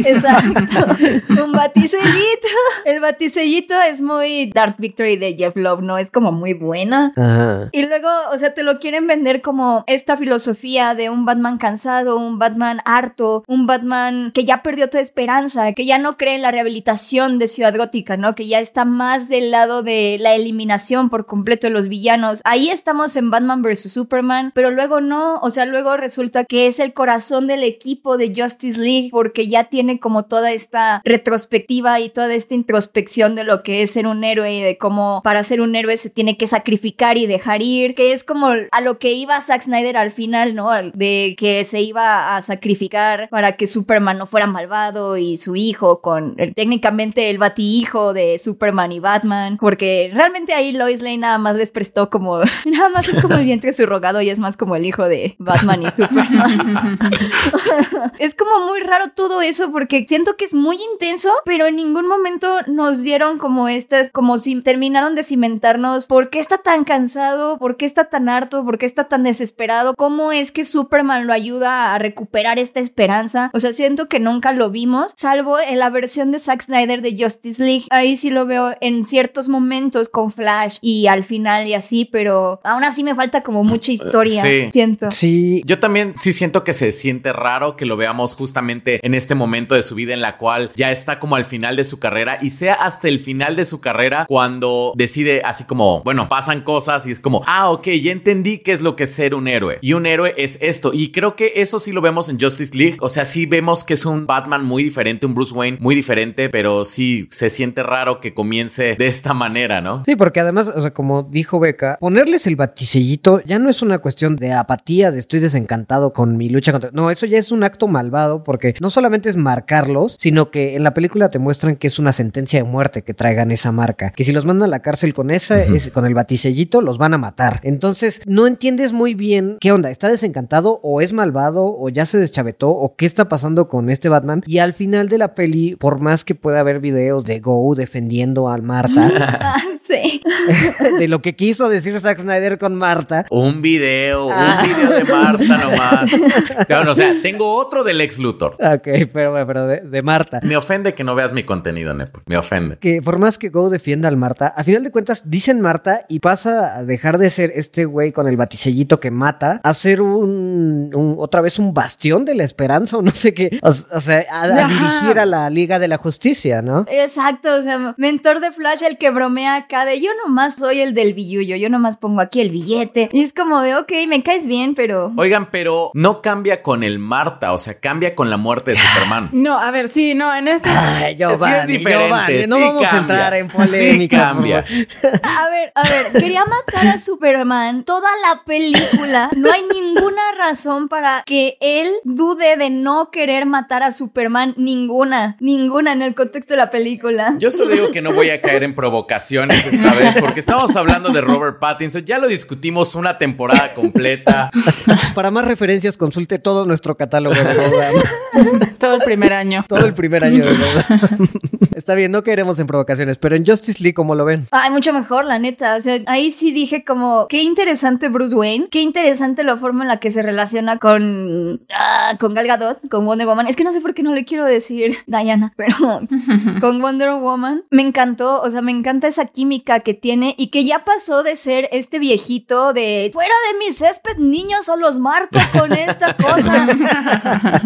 Exacto. Un baticellito. El baticellito es muy Dark Victory de Jeff Love, ¿no? Es como muy buena. Ajá. Y luego, o sea, te lo quieren vender como esta filosofía de un Batman cansado, un Batman harto, un Batman que ya perdió toda esperanza, que ya no cree en la rehabilitación de Ciudad Gótica, ¿no? Que ya está más del lado de la eliminación por completo de los villanos. Ahí estamos en Batman vs. Superman, pero luego no, o sea, luego resulta que es el corazón del equipo de Justice League porque ya tiene como toda esta retrospectiva y toda esta introspección de lo que es ser un héroe y de cómo para ser un héroe se tiene que sacrificar y dejar ir, que es como a lo que iba Zack Snyder al final, ¿no? De que se iba a sacrificar para que Superman no fuera malvado y su hijo con el- técnicamente el batihijo de Superman y Batman, porque realmente ahí Lois Lane nada más les prestó como, nada más es como el vientre subrogado y es más como el hijo de Batman y Superman. es como muy raro todo eso porque siento que es muy intenso, pero en ningún momento nos dieron como estas, como si terminaron de cimentarnos por qué está tan cansado, por qué está tan harto, por qué está tan desesperado, cómo es que Superman lo ayuda a recuperar esta esperanza. O sea, siento que nunca lo vimos, salvo en la versión de Zack Snyder de Justice League. Ahí sí lo veo en ciertos momentos con Flash y al final y así, pero aún así me falta como mucha historia. Sí. Siento. Sí, Yo también sí siento que se siente raro que lo veamos justamente en este momento de su vida en la cual ya está como al final de su carrera y sea hasta el final de su carrera cuando decide así como, bueno, pasan cosas y es como, ah, ok, ya entendí qué es lo que es ser un héroe. Y un héroe es esto. Y creo que eso sí lo vemos en Justice League. O sea, sí vemos que es un Batman muy diferente, un Bruce Wayne muy diferente, pero sí se siente raro que comience de esta manera, ¿no? Sí, porque además, o sea, como dijo Beca, ponerles el batisellito ya no es una cuestión de apatía, de estoy desencantado con mi lucha contra. No, eso ya es un acto malvado, porque no solamente es marcarlos, sino que en la película te muestran que es una sentencia de muerte que traigan esa marca. Que si los mandan a la cárcel con esa, es- con el batisellito, los van a matar. Entonces, no entiendes muy bien qué onda, ¿está desencantado o es malvado o ya se deschavetó o qué está pasando con este Batman? Y al final de la peli, por más que pueda haber videos de Go defendiendo al Marta, sí. de lo que quiso decir Zack Snyder con Marta. Un video, Ah. un video de Marta nomás. Claro, o sea, tengo otro del ex Luthor. Ok, pero, pero de, de Marta. Me ofende que no veas mi contenido, Nepo. Me ofende. Que por más que Go defienda al Marta, a final de cuentas dicen Marta y pasa a dejar de ser este güey con el baticellito que mata a ser un, un- otra vez un bastión de la esperanza o no sé qué. O, o sea, a, dirigir a la Liga de la Justicia, ¿no? Exacto, o sea, mentor de Flash, el que bromea acá de yo nomás soy el del billullo, yo nomás pongo aquí el billete. Y es como de, ok, me caes bien, pero... Oigan, pero no cambia con el Marta, o sea, cambia con la muerte de Superman. No, a ver, sí, no, en eso. Ay, Sí es diferente, no sí vamos a entrar en Sí polémica. cambia. A ver, a ver, quería matar a Superman toda la película. No hay ninguna razón para que él dude de no querer matar a Superman. Ninguna, ninguna en el contexto de la película. Yo solo digo que no voy a caer en provocaciones esta vez, porque estamos hablando de Robert Pattinson. Ya lo discutimos una temporada completa. Para más referencias, consulte todo nuestro catálogo de. Todo el primer año. todo el primer año de Gotham. Está bien, no queremos en provocaciones, pero en Justice League, ¿cómo lo ven? Ay, mucho mejor, la neta. O sea, ahí sí dije como, qué interesante Bruce Wayne, qué interesante la forma en la que se relaciona con, ah, con Gal Gadot, con Wonder Woman. Es que no sé por qué no le quiero decir Diana, pero con Wonder Woman. Me encantó, o sea, me encanta esa química que tiene y que ya pasó de ser este viejito de, fuera de mi césped, niños, o los marco con esta cosa,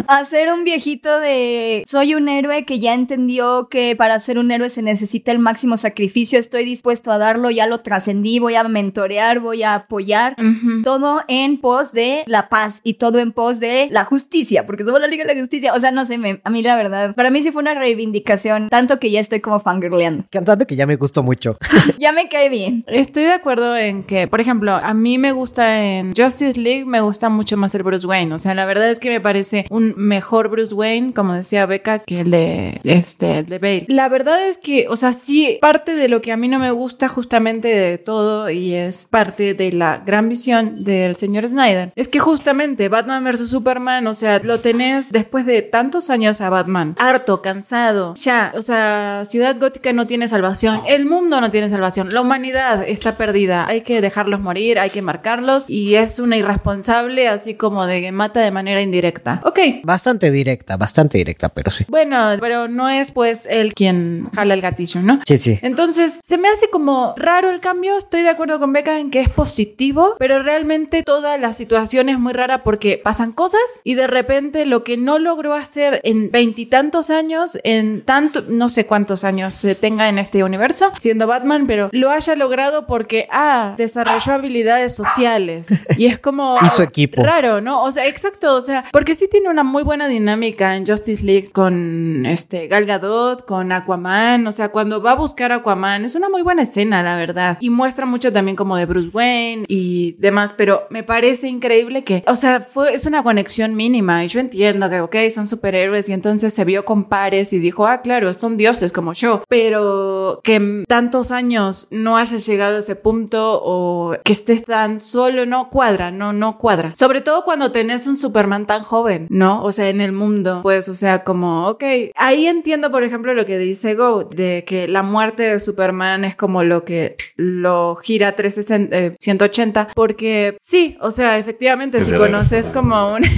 a ser un viejito de, soy un héroe que ya entendió que para ser un héroe se necesita el máximo sacrificio, estoy dispuesto a darlo, ya lo trascendí, voy a mentorear, voy a apoyar. Ujú. Todo en pos de la paz y todo en pos de la justicia, porque somos la Liga de la Justicia. O sea, no sé, me- a mí la verdad, para mí sí fue una reivindicación, tanto que ya estoy como fangirleando. Cantante que ya me gustó mucho. ya me cae bien. Estoy de acuerdo en que, por ejemplo, a mí me gusta en Justice League, me gusta mucho más el Bruce Wayne. O sea, la verdad es que me parece un mejor Bruce Wayne, como decía Becca, que el de este, el de Bale. La verdad es que, o sea, sí, parte de lo que a mí no me gusta justamente de todo y es parte de la gran visión del señor Snyder, es que justamente Batman vs Superman, o sea, lo tenés después de tantos años a Batman, harto, cansado, ya, o sea, Ciudad Gótica no tiene salvación, el mundo no tiene salvación, la humanidad está perdida, hay que dejarlos morir, hay que marcarlos y es una irresponsable así como de que mata de manera indirecta. Ok. Bastante directa, bastante directa, pero sí. Bueno, pero no es pues él quien jala el gatillo, ¿no? Sí, sí. Entonces, se me hace como raro el cambio. Estoy de acuerdo con Becca en que es positivo, pero realmente toda la situación es muy rara porque pasan cosas y de repente lo que no logró hacer en veintitantos años, en tanto, no sé cuántos años se tenga en este universo siendo Batman, pero lo haya logrado porque, ah, desarrolló habilidades sociales. Y es como... Hizo equipo. Raro, ¿no? O sea, exacto, o sea, porque sí tiene una muy buena dinámica en Justice League con este Gal Gadot, con Aquaman, o sea, cuando va a buscar a Aquaman, es una muy buena escena, la verdad. Y muestra mucho también como de Bruce Wayne y demás, pero me parece increíble que, o sea, fue, es una conexión mínima y yo entiendo que, ok, son superhéroes y entonces se vio con pares y dijo, ah, claro, son dioses como yo, pero que tantos años no haya llegado a ese punto o que estés tan solo, no cuadra, no, no cuadra. Sobre todo cuando tenés un Superman tan joven, ¿no? O sea, en el mundo, pues, o sea, como, ok, ahí entiendo, por ejemplo, lo que dice Go, de que la muerte de Superman es como lo que lo gira 360, eh, 180, porque sí, o sea, efectivamente, si conoces como un...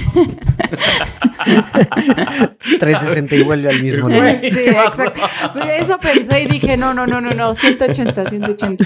360 y vuelve al mismo lugar. Sí, exacto. Eso pensé y dije, no, no, no, no, no, 180, 180.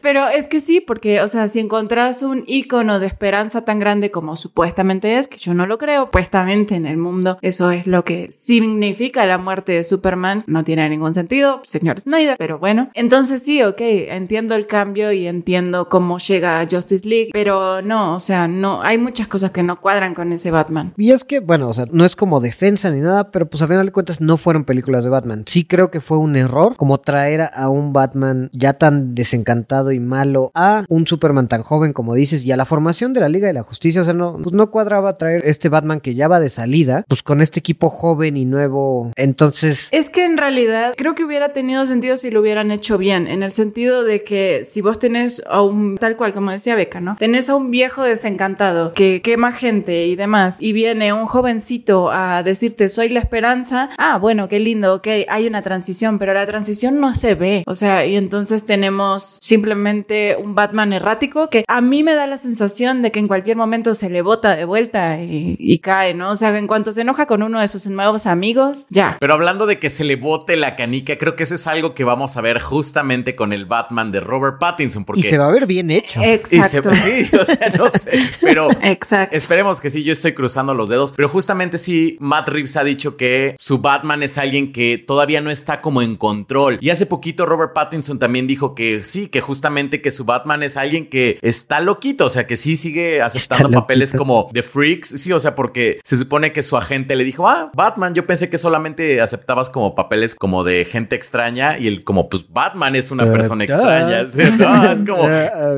Pero es que sí, porque, o sea, si encontrás un icono de esperanza tan grande como supuestamente es, que yo no lo creo, supuestamente en el mundo, eso es lo que significa la muerte de Superman, no tiene ningún sentido, señor Snyder, pero bueno. Entonces sí, ok, entiendo el cambio y entiendo cómo llega a Justice League, pero no, o sea, no, hay muchas cosas que no cuadran con ese Batman. Y es que, bueno, o sea, no es como defensa ni nada, pero pues a final de cuentas no fueron películas de Batman. Sí creo que fue un error como traer a un Batman ya tan desencantado y malo a un Superman tan joven como dices y a la formación de la Liga de la Justicia. O sea, no, pues no cuadraba traer este Batman que ya va de salida, pues con este equipo joven y nuevo. Entonces, Es que en realidad creo que hubiera tenido sentido si lo hubieran hecho bien, en el sentido de que si vos tenés a un, tal cual como decía Beca, ¿no? Tenés a un viejo desencantado que quema gente y demás, y viene un jovencito a decirte soy la esperanza, ah, bueno, qué lindo, ok, hay una transición, pero la transición no se ve, o sea, y entonces tenemos simplemente un Batman errático que a mí me da la sensación de que en cualquier momento se le bota de vuelta y, y cae, ¿no? O sea, en cuanto se enoja con uno de sus nuevos amigos, ya. Pero hablando de que se le bote la canica, creo que eso es algo que vamos a ver justamente con el Batman de Robert Pattinson. Porque Y se va a ver bien hecho. Y se- Exacto. sí, o sea, no sé, pero Exacto. esperemos que sí, yo estoy cruzando los dedos, pero justamente sí, Matt Reeves ha dicho que su Batman es alguien que todavía no está como en control. Y hace poquito Robert Pattinson también dijo que sí, que justamente que su Batman es alguien que está loquito, o sea, que sí sigue aceptando papeles como de freaks, sí, o sea, porque se supone que su agente le dijo, ah, Batman, yo pensé que solamente aceptabas como papeles como de gente extraña y él como, pues Batman es una Uh, persona duh. extraña, Sí, no, es como... Uh,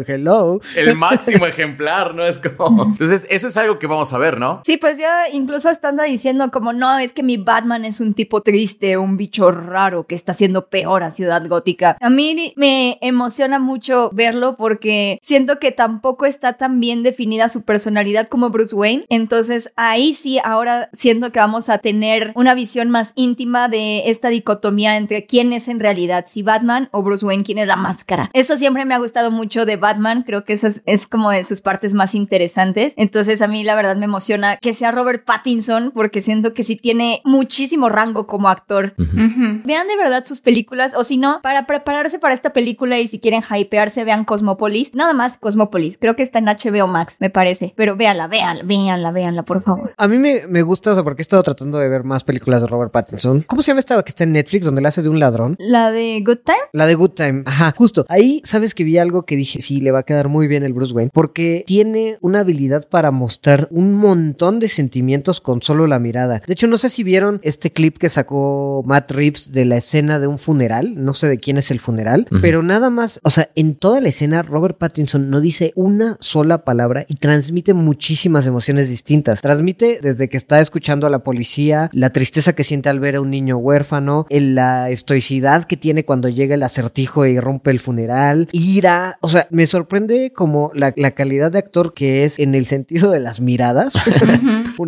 uh, hello. El máximo ejemplar, ¿no? Es como. Entonces, eso es algo que vamos a ver, ¿no? Sí, pues ya incluso anda diciendo como, no, es que mi Batman es un tipo triste, un bicho raro que está haciendo peor a Ciudad Gótica. A mí me emociona mucho verlo porque siento que tampoco está tan bien definida su personalidad como Bruce Wayne. Entonces ahí sí, ahora siento que vamos a tener una visión más íntima de esta dicotomía entre quién es en realidad, si Batman o Bruce Wayne, quién es la máscara. Eso siempre me ha gustado mucho de Batman, creo que eso es, es como de sus partes más interesantes. Entonces a mí la verdad me emociona que sea Robert Pattinson porque siento que sí tiene muchísimo rango como actor. Vean de verdad sus películas, o si no, para prepararse para esta película y si quieren hypearse, vean Cosmopolis. Nada más Cosmopolis, creo que está en HBO Max, me parece. Pero véanla, véanla, véanla, véanla, por favor. A mí me, me gusta, o sea, porque estado tratando de ver más películas de Robert Pattinson. ¿Cómo se llama esta que está en Netflix, donde la hace de un ladrón? La de Good Time. La de Good Time. Ajá, justo. Ahí sabes que vi algo que dije, sí, le va a quedar muy bien el Bruce Wayne, porque tiene una habilidad para mostrar un montón de sentimientos con solo la mirada. De hecho, no sé si vieron este clip que sacó Matt Reeves de la escena de un funeral, no sé de quién es el funeral, pero nada más, o sea, en toda la escena Robert Pattinson no dice una sola palabra y transmite muchísimas emociones distintas. Transmite desde que está escuchando a la policía, la tristeza que siente al ver a un niño huérfano, la estoicidad que tiene cuando llega el acertijo y rompe el funeral, ira, o sea, me sorprende como la, la calidad de actor que es en el sentido de las miradas.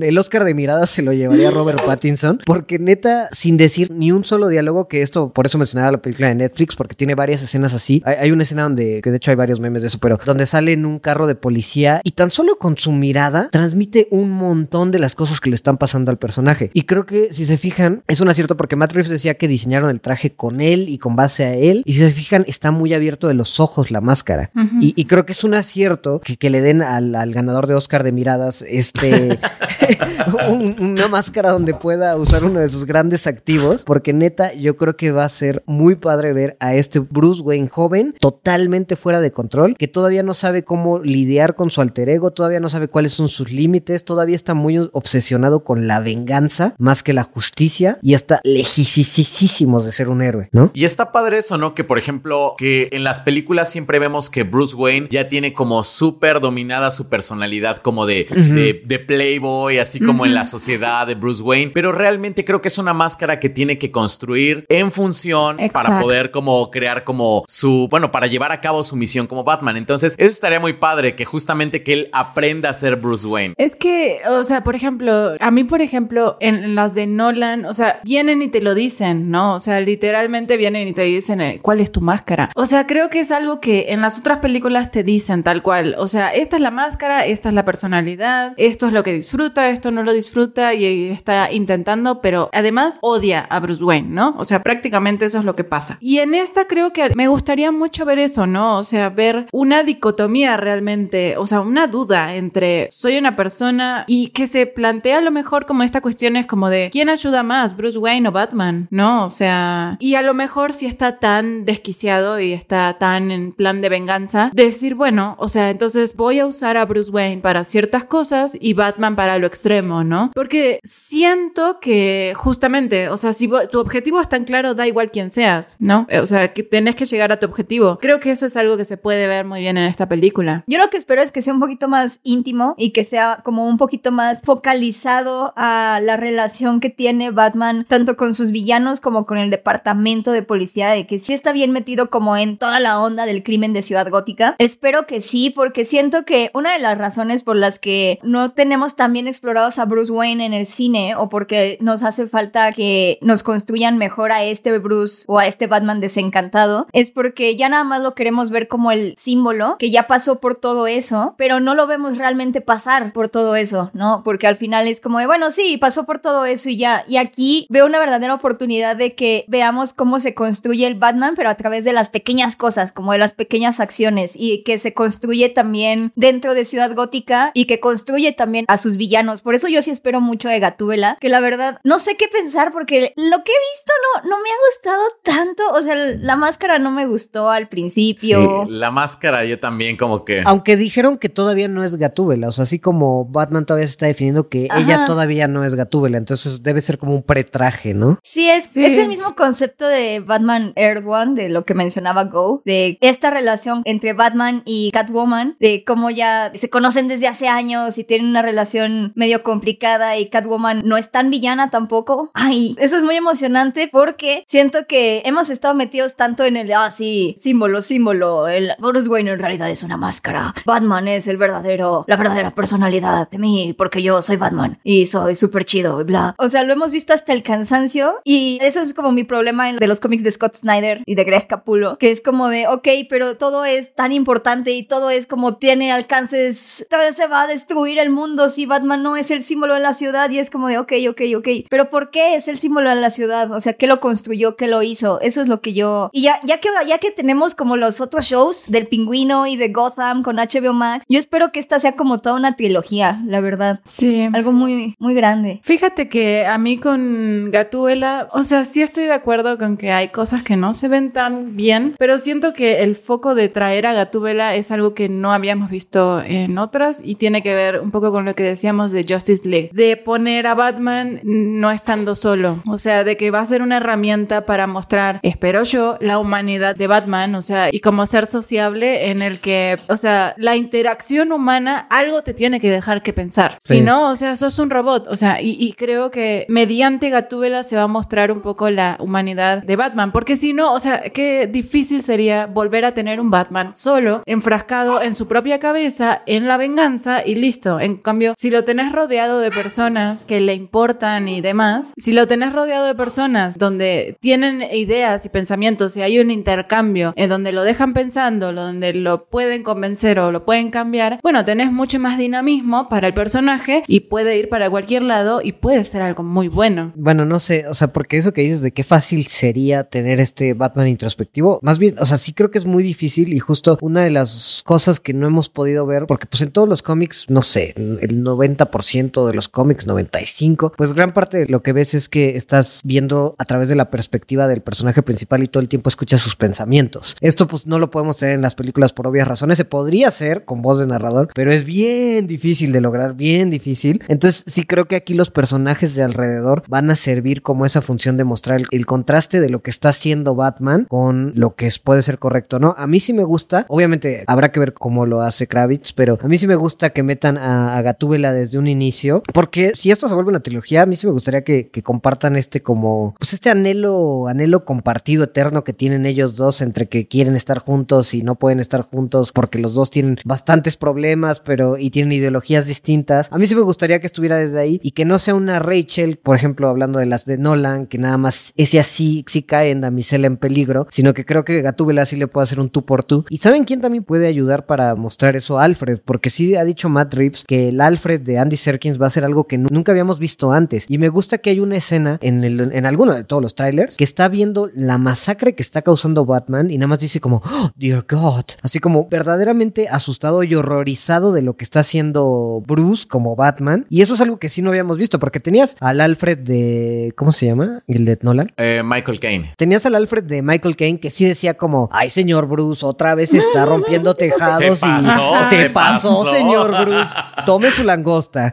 El Oscar de miradas se lo llevaría Robert Pattinson, porque neta, sin decir ni un solo diálogo, que esto, por eso mencionaba la película de Netflix, porque tiene varias escenas así. Hay, hay una escena donde, que de hecho hay varios memes de eso, pero donde sale en un carro de policía y tan solo con su mirada transmite un montón de las cosas que le están pasando al personaje. Y creo que si se fijan, es un acierto porque Matt Reeves decía que diseñaron el traje con él y con base a él. Y si se fijan, está muy abierto de los ojos la máscara. y, y creo que es un acierto que, que le den al, al ganador de Oscar de miradas este un- una máscara donde pueda usar uno de sus grandes activos. Porque neta, yo creo que va a ser muy padre ver a este Bruce Wayne joven, totalmente fuera de control, que todavía no sabe cómo lidiar con su alter ego, todavía no sabe cuáles son sus límites, todavía está muy obsesionado con la venganza más que la justicia y está lejísimos de ser un héroe, ¿no? Y está padre eso, ¿no? Que por ejemplo, que en las películas siempre vemos que Bruce Wayne ya tiene como súper dominada su personalidad como de, de, de playboy, así como en la sociedad de Bruce Wayne. Pero realmente creo que es una máscara que tiene que construir en función para poder como crear como su, bueno, para llevar a cabo su misión como Batman. Entonces, eso estaría muy padre, que justamente que él aprenda a ser Bruce Wayne. Es que, o sea, por ejemplo, a mí, por ejemplo, en las de Nolan, o sea, vienen y te lo dicen, ¿no? O sea, literalmente vienen y te dicen, eh, ¿cuál es tu máscara? O sea, creo que es algo que en las otras películas te dicen tal cual. O sea, esta es la máscara, esta es la personalidad, esto es lo que disfruta, esto no lo disfruta y está intentando, pero además odia a Bruce Wayne, ¿no? O sea, prácticamente eso es lo que pasa. Y en esta creo que me gustaría mucho ver eso, ¿no? O sea, ver una dicotomía realmente, o sea, una duda entre soy una persona y que se plantea a lo mejor como esta cuestión es como de ¿quién ayuda más, Bruce Wayne o Batman? ¿No? O sea, y a lo mejor si está tan desquiciado y está tan en plan de venganza, decir, bueno, o sea, entonces voy a usar a Bruce Wayne para ciertas cosas y Batman para lo extremo, ¿no? Porque siento que justamente, o sea, si tu objetivo es tan claro, da igual quién seas, ¿no? Eh, O sea, que tenés que llegar a tu objetivo. Creo que eso es algo que se puede ver muy bien en esta película. Yo lo que espero es que sea un poquito más íntimo y que sea como un poquito más focalizado a la relación que tiene Batman tanto con sus villanos como con el departamento de policía, de que sí está bien metido como en toda la onda del crimen de Ciudad Gótica. Espero que sí, porque siento que una de las razones por las que no tenemos tan bien explorados a Bruce Wayne en el cine o porque nos hace falta que nos construyan mejor a este Bruce o a este Batman desencantado es porque ya nada más lo queremos ver como el símbolo que ya pasó por todo eso, pero no lo vemos realmente pasar por todo eso, ¿no? Porque al final es como de, bueno, sí, pasó por todo eso y ya. Y aquí veo una verdadera oportunidad de que veamos cómo se construye el Batman, pero a través de las pequeñas cosas, como de las pequeñas acciones y que se construye también dentro de Ciudad Gótica y que construye también a sus villanos. Por eso yo sí espero mucho de Gatúbela, que la verdad no sé qué pensar porque lo que he visto no, no me ha gustado tanto. O sea, la máscara no me gustó al principio. Sí, la máscara yo también como que... Aunque dijeron que todavía no es Gatúbela, o sea, así como Batman todavía se está definiendo que ella todavía no es Gatúbela, entonces debe ser como un pretraje, ¿no? Sí, es, es el mismo concepto de Batman Earth One, de lo que mencionaba Go, de esta relación entre Batman y Catwoman, de cómo ya se conocen desde hace años y tienen una relación medio complicada y Catwoman no es tan villana tampoco. Ay, eso es muy emocionante porque siento que hemos estado metidos tanto en el, ah, sí, símbolo, símbolo, el Bruce Wayne en realidad es una máscara. Batman es el verdadero, la verdadera personalidad de mí porque yo soy Batman y soy súper chido y bla. O sea, lo hemos visto hasta el cansancio y eso es como mi problema de los cómics de Scott Snyder y de Greg Capullo, que es como de, ok, pero todo es tan importante y todo es como tiene alcances, tal vez se va a destruir el mundo si Batman no es el símbolo de la ciudad y es como de, ok, ok, ok, pero ¿por qué es el símbolo de la ciudad? O sea, ¿qué lo construyó? ¿Qué lo hizo? Eso es lo que yo... Y ya, ya, que, ya que tenemos como los otros shows del pingüino y de Gotham con HBO Max, yo espero que esta sea como toda una trilogía, la verdad. Sí. Algo muy, muy grande. Fíjate que a mí con Gatuela, o sea, sí estoy de acuerdo con que hay cosas que no se ven tan bien, pero siento que el foco de traer a Gatúbela es algo que no habíamos visto en otras y tiene que ver un poco con lo que decíamos de Justice League, de poner a Batman no estando solo, o sea, de que va a ser una herramienta para mostrar, espero yo, la humanidad de Batman, o sea, y como ser sociable en el que, o sea, la interacción humana, algo te tiene que dejar que pensar. Sí. Si no, o sea, sos un robot, o sea, y, y creo que mediante Gatúbela se va a mostrar un poco la humanidad de Batman, porque si no, o sea, qué difícil sería volver a tener un Batman solo, enfrascado en su propia cabeza, en la venganza y listo. En cambio, si lo tenés rodeado de personas que le importan y demás, si lo tenés rodeado de personas donde tienen ideas y pensamientos y hay un intercambio en donde lo dejan pensando, donde lo pueden convencer o lo pueden cambiar, bueno, tenés mucho más dinamismo para el personaje y puede ir para cualquier lado y puede ser algo muy bueno. Bueno, no sé, o sea, porque eso que dices de qué fácil sería tener este Batman introspectivo, más bien, o sea, sí creo que es muy difícil y justo una de las cosas que no hemos podido ver, porque pues en todos los cómics, no sé, el 90% de los cómics, 95, pues gran parte de lo que ves es que estás viendo a través de la perspectiva del personaje principal y todo el tiempo escuchas sus pensamientos. Esto pues no lo podemos tener en las películas por obvias razones, se podría hacer con voz de narrador, pero es bien difícil de lograr, bien difícil. Entonces sí creo que aquí los personajes de alrededor van a servir como esa función de mostrar el, contraste de lo que está haciendo Batman con lo que es- puede ser correcto, ¿no? A mí sí me gusta, obviamente habrá que ver cómo lo hace Kravitz, pero a mí sí me gusta que metan a, a Gatúbela desde un inicio, porque si esto se vuelve una trilogía, a mí sí me gustaría que, que compartan este como, pues este anhelo, anhelo compartido eterno que tienen ellos dos entre que quieren estar juntos y no pueden estar juntos porque los dos tienen bastantes problemas, pero y tienen ideologías distintas. A mí sí me gustaría que estuviera desde ahí y que no sea una Rachel, por ejemplo, hablando de las de Nolan, que nada más ese así sí cae en damisela en peligro, sino que creo que Gatúbela sí le puede hacer un tú por tú. ¿Y saben quién también puede ayudar para mostrar eso? Alfred, porque sí ha dicho Matt Reeves que el Alfred de Andy Serkins va a ser algo que nu- nunca habíamos visto antes. Y me gusta que hay una escena en, en alguno de todos los trailers que está viendo la masacre que está causando Batman y nada más dice como, "Oh, dear God, así como verdaderamente asustado y horrorizado de lo que está haciendo Bruce como Batman. Y eso es algo que sí no habíamos visto, porque tenías al Alfred de, ¿cómo se llama? El de Nolan. Eh, Michael Caine. Tenías al Alfred de Michael Caine que sí decía como, ay señor Bruce, otra vez está rompiendo tejados Se y pasó, se, se pasó, pasó". señor Bruce, tome su langosta.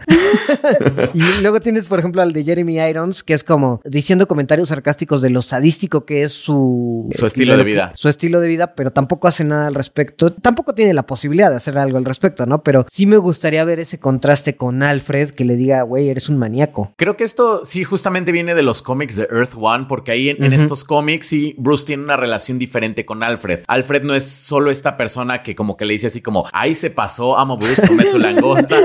y luego tienes, por ejemplo, al de Jeremy Irons, que es como diciendo comentarios sarcásticos de lo sadístico que es su... Su estilo de vida. Su estilo de vida, pero tampoco hace nada al respecto. Tampoco tiene la posibilidad de hacer algo al respecto, ¿no? Pero sí me gustaría ver ese contraste con Alfred que le diga, güey, eres un maníaco. Creo que esto sí justamente viene de los cómics de Earth One, porque ahí en, estos cómics sí Bruce tiene una relación diferente diferente con Alfred. Alfred no es solo esta persona que como que le dice así como, ahí se pasó, amo Bruce, come su langosta,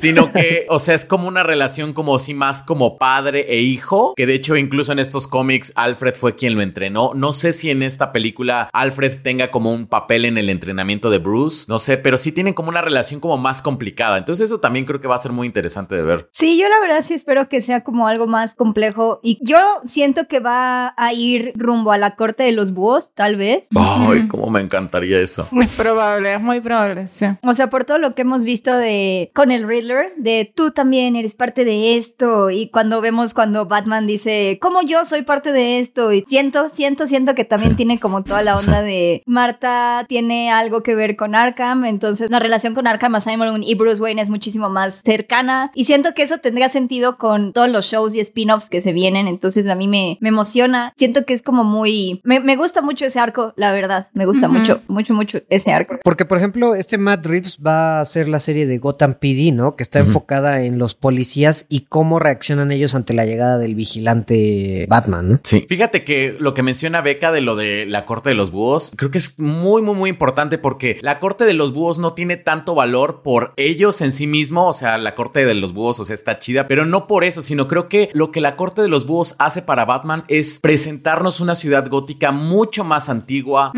sino que, o sea, es como una relación como si más como padre e hijo, que de hecho incluso en estos cómics Alfred fue quien lo entrenó. No sé si en esta película Alfred tenga como un papel en el entrenamiento de Bruce, no sé, pero sí tienen como una relación como más complicada. Entonces eso también creo que va a ser muy interesante de ver. Sí, yo la verdad sí espero que sea como algo más complejo y yo siento que va a ir rumbo a la corte de los búhos, tal vez. Ay, cómo me encantaría eso. Muy probable, es muy probable, sí. O sea, por todo lo que hemos visto de con el Riddler, de tú también eres parte de esto y cuando vemos cuando Batman dice, como yo soy parte de esto y siento, siento, siento que también tiene como toda la onda de Marta tiene algo que ver con Arkham, entonces la relación con Arkham Asylum y Bruce Wayne es muchísimo más cercana y siento que eso tendría sentido con todos los shows y spin-offs que se vienen, entonces a mí me, me emociona, siento que es como muy, me, me gusta mucho ese arco, la verdad, me gusta Ujú. mucho, mucho, mucho ese arco. Porque, por ejemplo, este Matt Reeves va a hacer la serie de Gotham PD, ¿no? Que está enfocada en los policías y cómo reaccionan ellos ante la llegada del vigilante Batman, ¿no? Sí. Fíjate que lo que menciona Beca de lo de la corte de los búhos, creo que es muy, muy, muy importante porque la corte de los búhos no tiene tanto valor por ellos en sí mismo. O sea, la corte de los búhos, o sea, está chida, pero no por eso, sino creo que lo que la corte de los búhos hace para Batman es presentarnos una ciudad gótica mucho más antigua.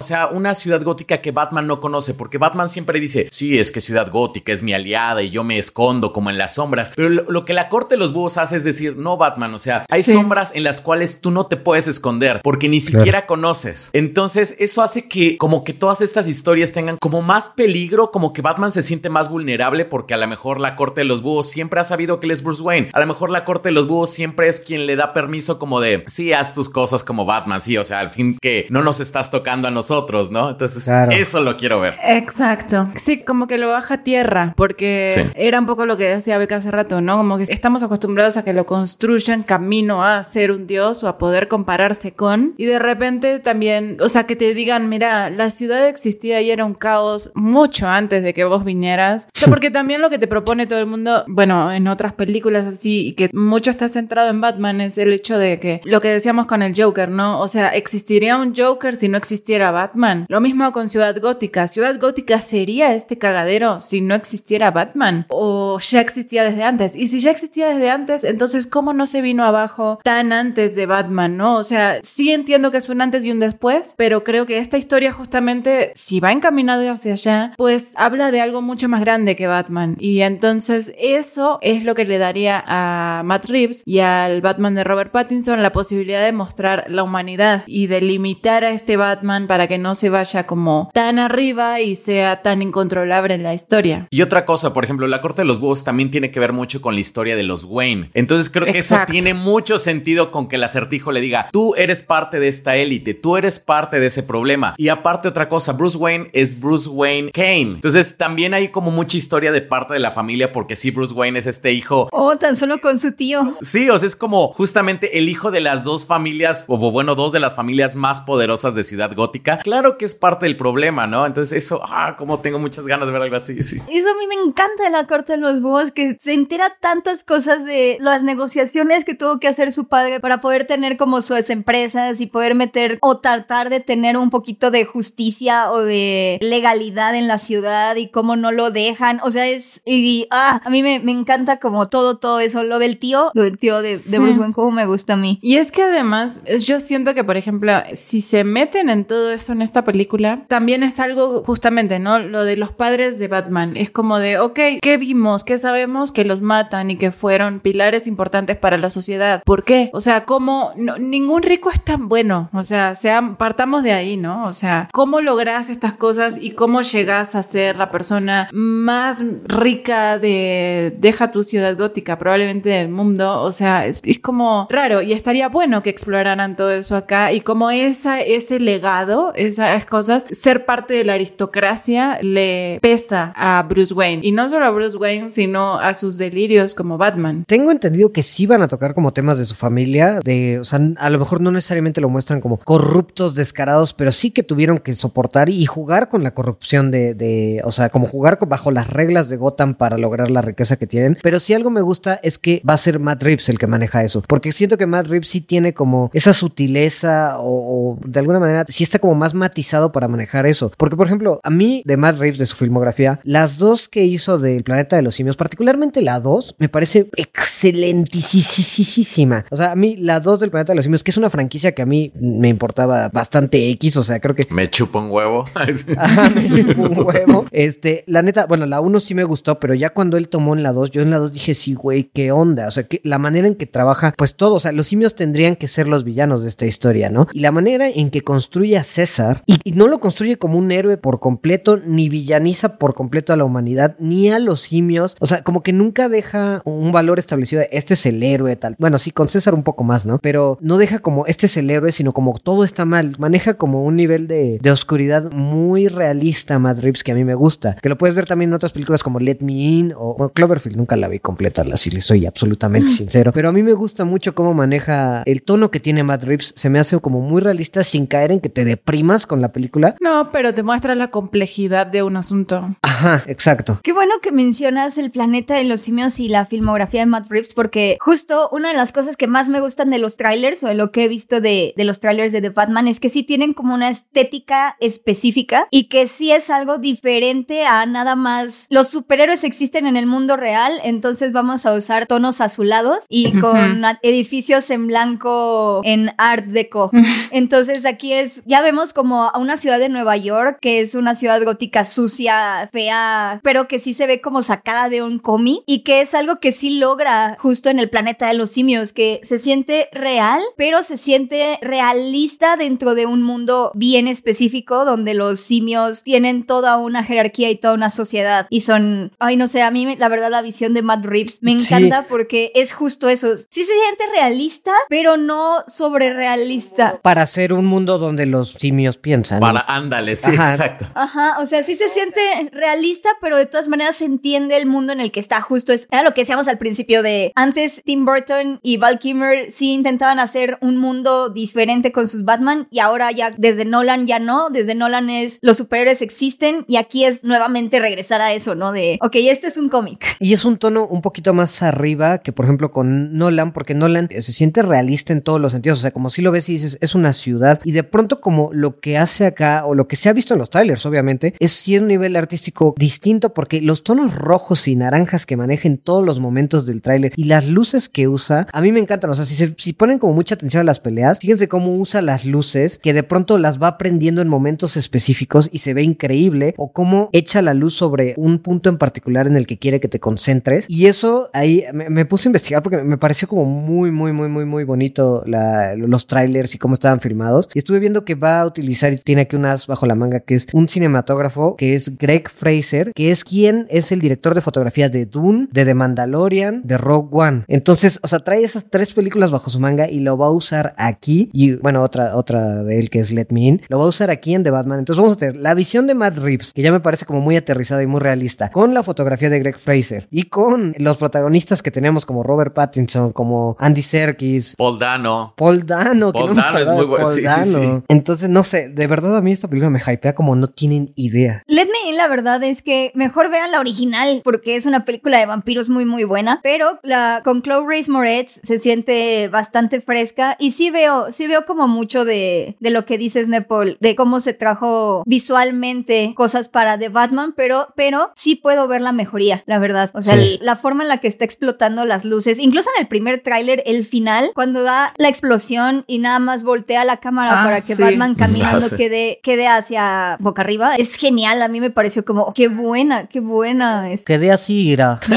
O sea, una ciudad gótica que Batman no conoce, porque Batman siempre dice, sí, es que ciudad gótica es mi aliada y yo me escondo como en las sombras. Pero lo, lo que la corte de los búhos hace es decir, no, Batman, o sea, hay Sí. sombras en las cuales tú no te puedes esconder porque ni siquiera conoces. Entonces, eso hace que como que todas estas historias tengan como más peligro, como que Batman se siente más vulnerable porque a lo mejor la corte de los búhos siempre ha sabido que él es Bruce Wayne. A lo mejor la corte de los búhos siempre es quien le da permiso como de, sí, haz tus cosas como Batman, sí, o sea, al fin que no nos estás tocando a nosotros, ¿no? Entonces, Claro. eso lo quiero ver. Exacto. Sí, como que lo baja a tierra, porque Sí. era un poco lo que decía Beca hace rato, ¿no? Como que estamos acostumbrados a que lo construyan camino a ser un dios o a poder compararse con, y de repente también, o sea, que te digan, mira, la ciudad existía y era un caos mucho antes de que vos vinieras. O sea, porque también lo que te propone todo el mundo, bueno, en otras películas así, y que mucho está centrado en Batman, es el hecho de que lo que decíamos con el Joker, ¿no? O sea, ¿existiría un Joker si no existiera Batman? Lo mismo con Ciudad Gótica. Ciudad Gótica sería este cagadero si no existiera Batman. O ya existía desde antes. Y si ya existía desde antes, entonces ¿cómo no se vino abajo tan antes de Batman, no? O sea, sí entiendo que es un antes y un después, pero creo que esta historia justamente, si va encaminado hacia allá, pues habla de algo mucho más grande que Batman. Y entonces eso es lo que le daría a Matt Reeves y al Batman de Robert Pattinson la posibilidad de mostrar la humanidad y de limitar a este Batman para que no se vaya como tan arriba y sea tan incontrolable en la historia. Y otra cosa, por ejemplo, la corte de los búhos también tiene que ver mucho con la historia de los Wayne. Entonces creo que Exacto. eso tiene mucho sentido con que el acertijo le diga, tú eres parte de esta élite, tú eres parte de ese problema. Y aparte otra cosa, Bruce Wayne es Bruce Wayne Kane. Entonces también hay como mucha historia de parte de la familia porque sí, Bruce Wayne es este hijo. Oh, tan solo con su tío. Sí, o sea, es como justamente el hijo de las dos familias, o bueno, dos de las familias más poderosas de Ciudad Gótica. Claro que es parte del problema, ¿no? Entonces eso, ah, como tengo muchas ganas de ver algo así, sí. Eso a mí me encanta de la corte de los búhos, que se entera tantas cosas de las negociaciones que tuvo que hacer su padre para poder tener como sus empresas y poder meter o tratar de tener un poquito de justicia o de legalidad en la ciudad y cómo no lo dejan. O sea, es... Y, ah, a mí me, me encanta como todo, todo eso. Lo del tío, lo del tío de, de Sí. Bruce Wayne, como me gusta a mí. Y es que además, yo siento que, por ejemplo, si se meten en todo eso en esta película, también es algo justamente, ¿no? Lo de los padres de Batman. Es como de, ok, ¿qué vimos? ¿Qué sabemos? Que los matan y que fueron pilares importantes para la sociedad. ¿Por qué? O sea, ¿cómo? No- ningún rico es tan bueno. O sea, sea, partamos de ahí, ¿no? O sea, ¿cómo logras estas cosas y cómo llegas a ser la persona más rica de, deja tu ciudad gótica, probablemente del mundo? O sea, es, es como raro y estaría bueno que exploraran todo eso acá y como esa, ese legado, esas cosas, ser parte de la aristocracia le pesa a Bruce Wayne. Y no a Bruce Wayne, sino a sus delirios como Batman. Tengo entendido que sí van a tocar como temas de su familia, de, o sea, a lo mejor no necesariamente lo muestran como corruptos, descarados, pero sí que tuvieron que soportar y jugar con la corrupción de, de o sea, como jugar bajo las reglas de Gotham para lograr la riqueza que tienen. Pero si algo me gusta es que va a ser Matt Reeves el que maneja eso, porque siento que Matt Reeves sí tiene como esa sutileza o, o de alguna manera sí está como más matizado para manejar eso. Porque, por ejemplo, a mí de Matt Reeves, de su filmografía, las dos que hizo del Planeta de los Simios, particularmente la 2, me parece excelentísima. O sea, a mí la 2 del Planeta de los Simios, que es una franquicia que a mí me importaba bastante X, o sea, creo que... Me chupo un huevo. Ajá, me chupo un huevo. Este, la neta, bueno, la 1 sí me gustó, pero ya cuando él tomó en la 2, yo en la 2 dije, sí, güey, qué onda. O sea, que la manera en que trabaja, pues todo, o sea, los simios tendrían que ser los villanos de esta historia, ¿no? Y la manera en que construye a César, y, y no lo construye como un héroe por completo, ni villaniza por completo a la humanidad, ni a los simios. O sea, como que nunca deja un valor establecido de este es el héroe, tal. Bueno, sí, con César un poco más, ¿no? Pero no deja como este es el héroe, sino como todo está mal. Maneja como un nivel de, de oscuridad muy realista, Matt Reeves, que a mí me gusta. Que lo puedes ver también en otras películas como Let Me In o bueno, Cloverfield. Nunca la vi completa, así le soy absolutamente sincero. Pero a mí me gusta mucho cómo maneja el tono que tiene Matt Reeves. Se me hace como muy realista sin caer en que te deprimas con la película. No, pero te muestra la complejidad de un asunto. Ajá, exacto. Qué bueno que mencionas el planeta de los simios y la filmografía de Matt Reeves, porque justo una de las cosas que más me gustan de los trailers o de lo que he visto de, de los trailers de The Batman es que sí tienen como una estética específica y que sí es algo diferente a nada más. Los superhéroes existen en el mundo real, entonces vamos a usar tonos azulados y con edificios en blanco en Art Deco. Entonces aquí es, ya vemos como a una ciudad de Nueva York, que es una ciudad gótica sucia, fea, pero que sí se ve como sacada de un cómic y que es algo que sí logra justo en el planeta de los simios, que se siente real, pero se siente realista dentro de un mundo bien específico donde los simios tienen toda una jerarquía y toda una sociedad y son, ay no sé, a mí la verdad la visión de Matt Reeves me encanta Sí. porque es justo eso. Sí se siente realista, pero no sobre realista. Para hacer un mundo donde los simios piensan. Para, ándale, sí, Ajá. exacto. Ajá, o sea, sí se siente realista, pero de todas maneras se entiende el mundo en el que está. Justo es era lo que decíamos al principio de antes Tim Burton y Val Kilmer sí intentaban hacer un mundo diferente con sus Batman y ahora ya desde Nolan ya no, desde Nolan es los superhéroes existen y aquí es nuevamente regresar a eso, ¿no? De, ok, este es un cómic. Y es un tono un poquito más arriba que, por ejemplo, con Nolan, porque Nolan se siente realista en todos los sentidos. O sea, como si lo ves y dices, es una ciudad. Y de pronto, como lo que hace acá, o lo que se ha visto en los trailers, obviamente, es sí un nivel artístico distinto, porque los tonos rojos y naranjas que maneja en todos los momentos del tráiler y las luces que usa, a mí me encantan. O sea, si, se, si ponen como mucha atención a las peleas, fíjense cómo usa las luces, que de pronto las va prendiendo en momentos específicos y se ve increíble, o cómo echa la luz sobre un punto en particular en el que quiere que te concentres. Y eso ahí me, puse a investigar porque me pareció como muy, muy, muy, muy, muy bonito los trailers y cómo estaban filmados. Y estuve viendo que va a utilizar y tiene aquí un as bajo la manga que es un cinematógrafo que es Greg Fraser, que es quien es el director de fotografía de Dune, de The Mandalorian, de Rogue One. Entonces, o sea, trae esas tres películas bajo su manga y lo va a usar aquí. Y bueno, otra, otra de él que es Let Me In, lo va a usar aquí en The Batman. Entonces vamos a tener la visión de Matt Reeves, que ya me parece como muy aterrizada y muy realista, con la fotografía de Greg Fraser y con los protagonistas que tenemos como Robert Pattinson, como Andy Serkis, Paul Dano. Paul Dano, que Paul no Dano es muy bueno, Paul sí, sí, sí. Entonces, no sé, de verdad a mí esta película me hypea como no tienen idea. Let Me In, la verdad es que mejor vean la original porque es una película de vampiros muy muy buena, pero la con Chloe Grace Moretz se siente bastante fresca y sí veo, sí veo como mucho de, de lo que dices Nepal, de cómo se trajo visualmente cosas para The Batman, pero, pero sí puedo ver la mejoría, la verdad. O sea, Sí. la forma en la que está explotando las luces, incluso en el primer tráiler, el final, cuando da la explosión y nada más voltea la cámara Ah, para que sí. Batman caminando quede, quede hacia boca arriba. Es genial, a mí me pareció como, qué buena, qué buena. Es... Quedé así, ira.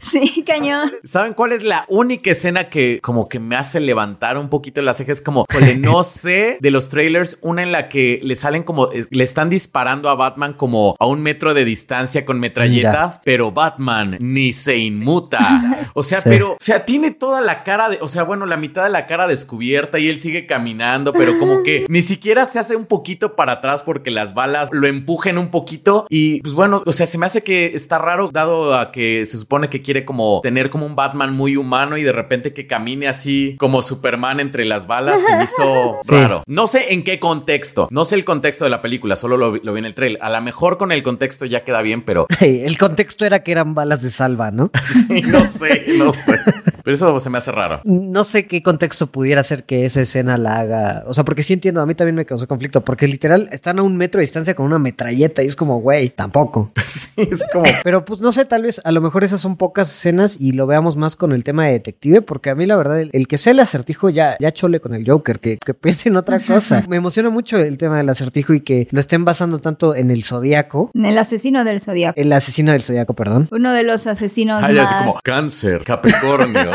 Sí, cañón. ¿Saben cuál es la única escena que como que me hace levantar un poquito las cejas? Como, jole, no sé de los trailers, una en la que le salen como, le están disparando a Batman como a un metro de distancia con metralletas, pero Batman ni se inmuta. O sea, Sí. pero, o sea, tiene toda la cara de, o sea, bueno, la mitad de la cara descubierta y él sigue caminando, pero como que ni siquiera se hace un poquito para atrás porque las balas lo empujen un poquito y pues bueno, o sea, se se me hace que está raro dado a que se supone que quiere como tener como un Batman muy humano y de repente que camine así como Superman entre las balas se me hizo Sí. raro. No sé en qué contexto, no sé el contexto de la película, solo lo, vi- lo vi en el trailer. A lo mejor con el contexto ya queda bien, pero El contexto era que eran balas de salva, ¿no? sí, no sé, no sé. Pero eso se me hace raro. No sé qué contexto pudiera ser que esa escena la haga. O sea, porque sí entiendo, a mí también me causó conflicto. Porque literal están a un metro de distancia con una metralleta y es como, güey, tampoco. Sí, es como Pero pues no sé, tal vez a lo mejor esas son pocas escenas y lo veamos más con el tema de detective. Porque a mí la verdad, el, el que sea el acertijo ya, ya chole con el Joker, que, que piense en otra cosa. me emociona mucho el tema del acertijo y que lo estén basando tanto en el zodiaco. En el asesino del zodiaco. El asesino del zodiaco, perdón. Uno de los asesinos Ay, más... así como cáncer, Capricornio.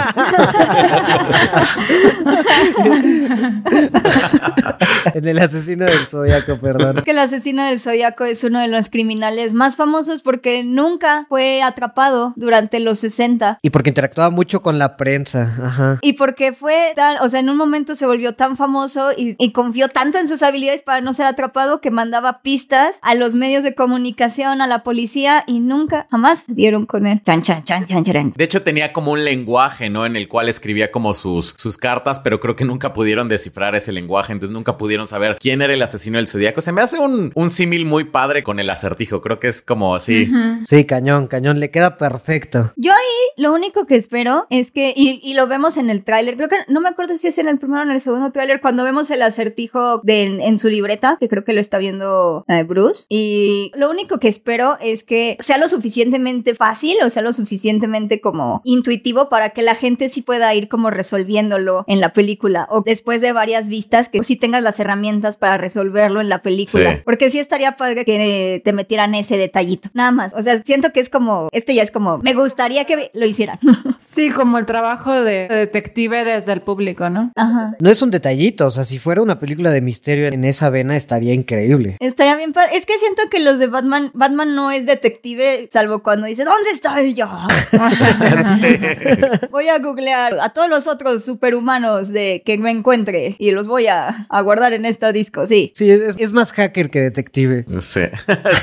en el asesino del zodiaco, perdón. que el asesino del zodiaco es uno de los criminales más famosos porque nunca fue atrapado durante los 60 Y porque interactuaba mucho con la prensa. Ajá. y porque fue tan, o sea, en un momento se volvió tan famoso y, y confió tanto en sus habilidades para no ser atrapado que mandaba pistas a los medios de comunicación, a la policía y nunca, jamás dieron con él. Chan, chan, chan, chan, chan. De hecho, tenía como un lenguaje, ¿no? En el cual escribía como sus, sus cartas, pero creo que nunca pudieron descifrar ese lenguaje, entonces nunca pudieron saber quién era el asesino del zodiaco. Se me hace un, un símil muy padre con el acertijo. Creo que es como así. Sí, cañón, cañón. Le queda perfecto. Yo ahí lo único que espero es que, y, y lo vemos en el tráiler, creo que no me acuerdo si es en el primero o en el segundo tráiler, cuando vemos el acertijo de, en su libreta, que creo que lo está viendo eh, Bruce, y lo único que espero es que sea lo suficientemente fácil o sea lo suficientemente como intuitivo para que la gente sí pueda ir como resolviéndolo en la película o después de varias vistas que sí tengas las herramientas para resolverlo en la película. Sí. Porque sí estaría padre que te metieran ese detallito. Nada más. O sea, siento que es como, este ya es como, me gustaría que lo hicieran. Sí, como el trabajo de detective desde el público, ¿no? Ajá. No es un detallito, o sea, si fuera una película de misterio en esa vena estaría increíble. Estaría bien. Es que siento que los de Batman, Batman no es detective, salvo cuando dice, ¿dónde estoy yo? Sí. voy a googlear a todos los otros superhumanos de que me encuentre y los voy a, a guardar en este disco, sí. Sí, es, es más hacker que detective. Sí.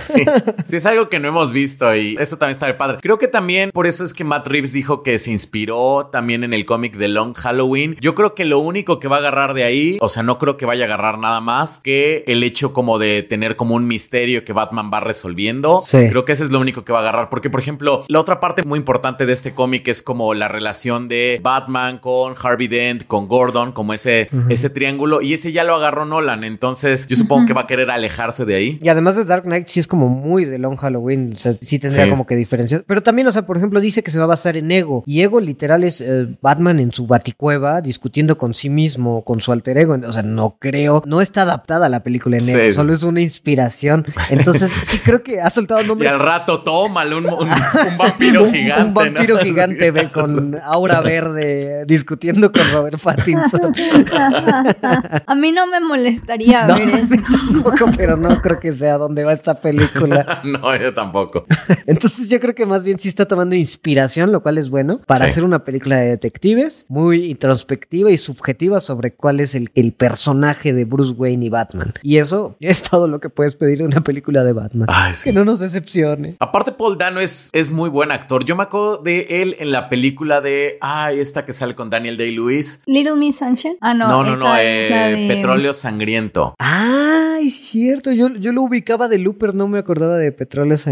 sí. Sí, es algo que no hemos visto y eso también está padre. Creo que también por eso es que Matt Reeves dijo que se inspiró también en el cómic de Long Halloween. Yo creo que lo único que va a agarrar de ahí, o sea, no creo que vaya a agarrar nada más que el hecho como de tener como un misterio que Batman va resolviendo. Sí. Creo que ese es lo único que va a agarrar. Porque, por ejemplo, la otra parte muy importante de este cómic es como la relación de Batman con Harvey Dent, con Gordon, como ese, ese triángulo. Y ese ya lo agarró Nolan. Entonces, yo supongo que va a querer alejarse de ahí. Y además de Dark Knight, sí es como muy de Long Halloween. O sea, sí tendría Sí. como que diferencias. Pero también, o sea, por ejemplo, dice que se va a basar en Ego. Y Ego literal es eh, Batman en su baticueva discutiendo con sí mismo, con su alter ego. O sea, no creo. No está adaptada la película en Ego. sí, Solo sí. es una inspiración. Entonces, sí creo que ha soltado Y al rato, tómale un, un- un vampiro Un- gigante. Un vampiro ¿no? gigante ve, con aura verde discutiendo con Robert Pattinson. A mí no me molestaría No, ver eso. tampoco, pero no creo que sea donde va esta película. No, yo tampoco. Entonces yo creo que más bien sí está tomando inspiración, lo cual es bueno, para Sí. hacer una película de detectives muy introspectiva y subjetiva sobre cuál es el, el personaje de Bruce Wayne y Batman. Y eso es todo lo que puedes pedir de una película de Batman. Ay, sí. Que no nos decepcione. Aparte, Paul Dano es, es muy buen actor. Yo me acuerdo de él en la película de. Ay, esta que sale con Daniel Day-Lewis. Little Miss Sunshine. Ah, no. No, no, no, eh, de- Petróleo Sangriento. Ay, es cierto. Yo, yo lo ubicaba de Looper, no me acordaba de Petróleo Sangriento.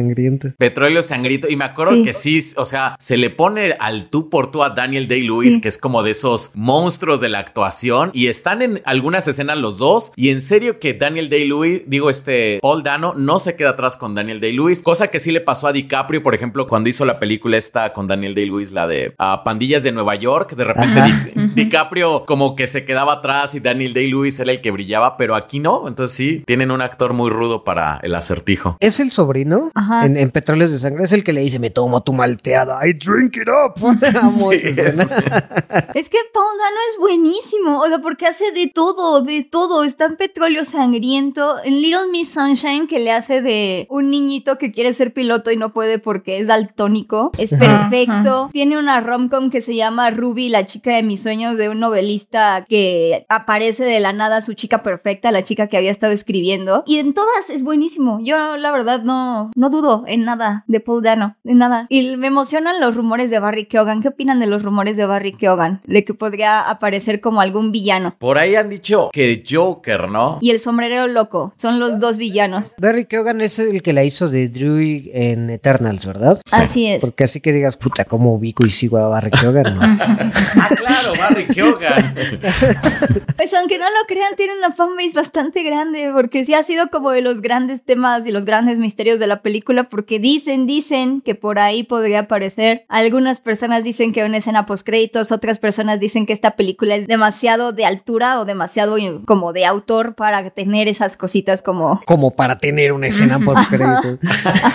Petróleo Sangrito. Y me acuerdo Sí. que sí, o sea, se le pone al tú por tú a Daniel Day-Lewis, Sí. que es como de esos monstruos de la actuación. Y están en algunas escenas los dos. Y en serio que Daniel Day-Lewis, digo, este Paul Dano, no se queda atrás con Daniel Day-Lewis. Cosa que sí le pasó a DiCaprio, por ejemplo, cuando hizo la película esta con Daniel Day-Lewis, la de ah, Pandillas de Nueva York. De repente DiCaprio como que se quedaba atrás y Daniel Day-Lewis era el que brillaba, pero aquí no. Entonces sí, tienen un actor muy rudo para el acertijo. ¿Es el sobrino? Ajá. En, en Petróleos de Sangre es el que le dice, me tomo tu malteada, I drink it up. Amo Sí. Es que Paul Dano es buenísimo, o sea, porque hace de todo, de todo. Está en Petróleo Sangriento, en Little Miss Sunshine, que le hace de un niñito que quiere ser piloto y no puede porque es daltónico. Es Ajá, perfecto. Tiene una romcom que se llama Ruby, la chica de mis sueños, de un novelista que aparece de la nada, su chica perfecta, la chica que había estado escribiendo. Y en todas es buenísimo. Yo, la verdad, no, no dudo en nada de Paul Dano, en nada. Y me emocionan los rumores de Barry Keoghan. ¿Qué opinan de los rumores de Barry Keoghan? De que podría aparecer como algún villano. Por ahí han dicho que Joker, ¿no? Y el sombrerero loco son los dos villanos. Barry Keoghan es el que la hizo de Drew en Eternals, ¿verdad? Así es. Porque así que digas, puta, ¿cómo ubico y sigo a Barry Keoghan? no? Ah, claro, Barry Keoghan. Pues aunque no lo crean, tiene una fanbase bastante grande, porque sí ha sido como de los grandes temas y los grandes misterios de la película, porque dicen, dicen que por ahí podría aparecer. Algunas personas dicen que una escena post créditos, otras personas dicen que esta película es demasiado de altura o demasiado como de autor para tener esas cositas como Como para tener una escena post créditos.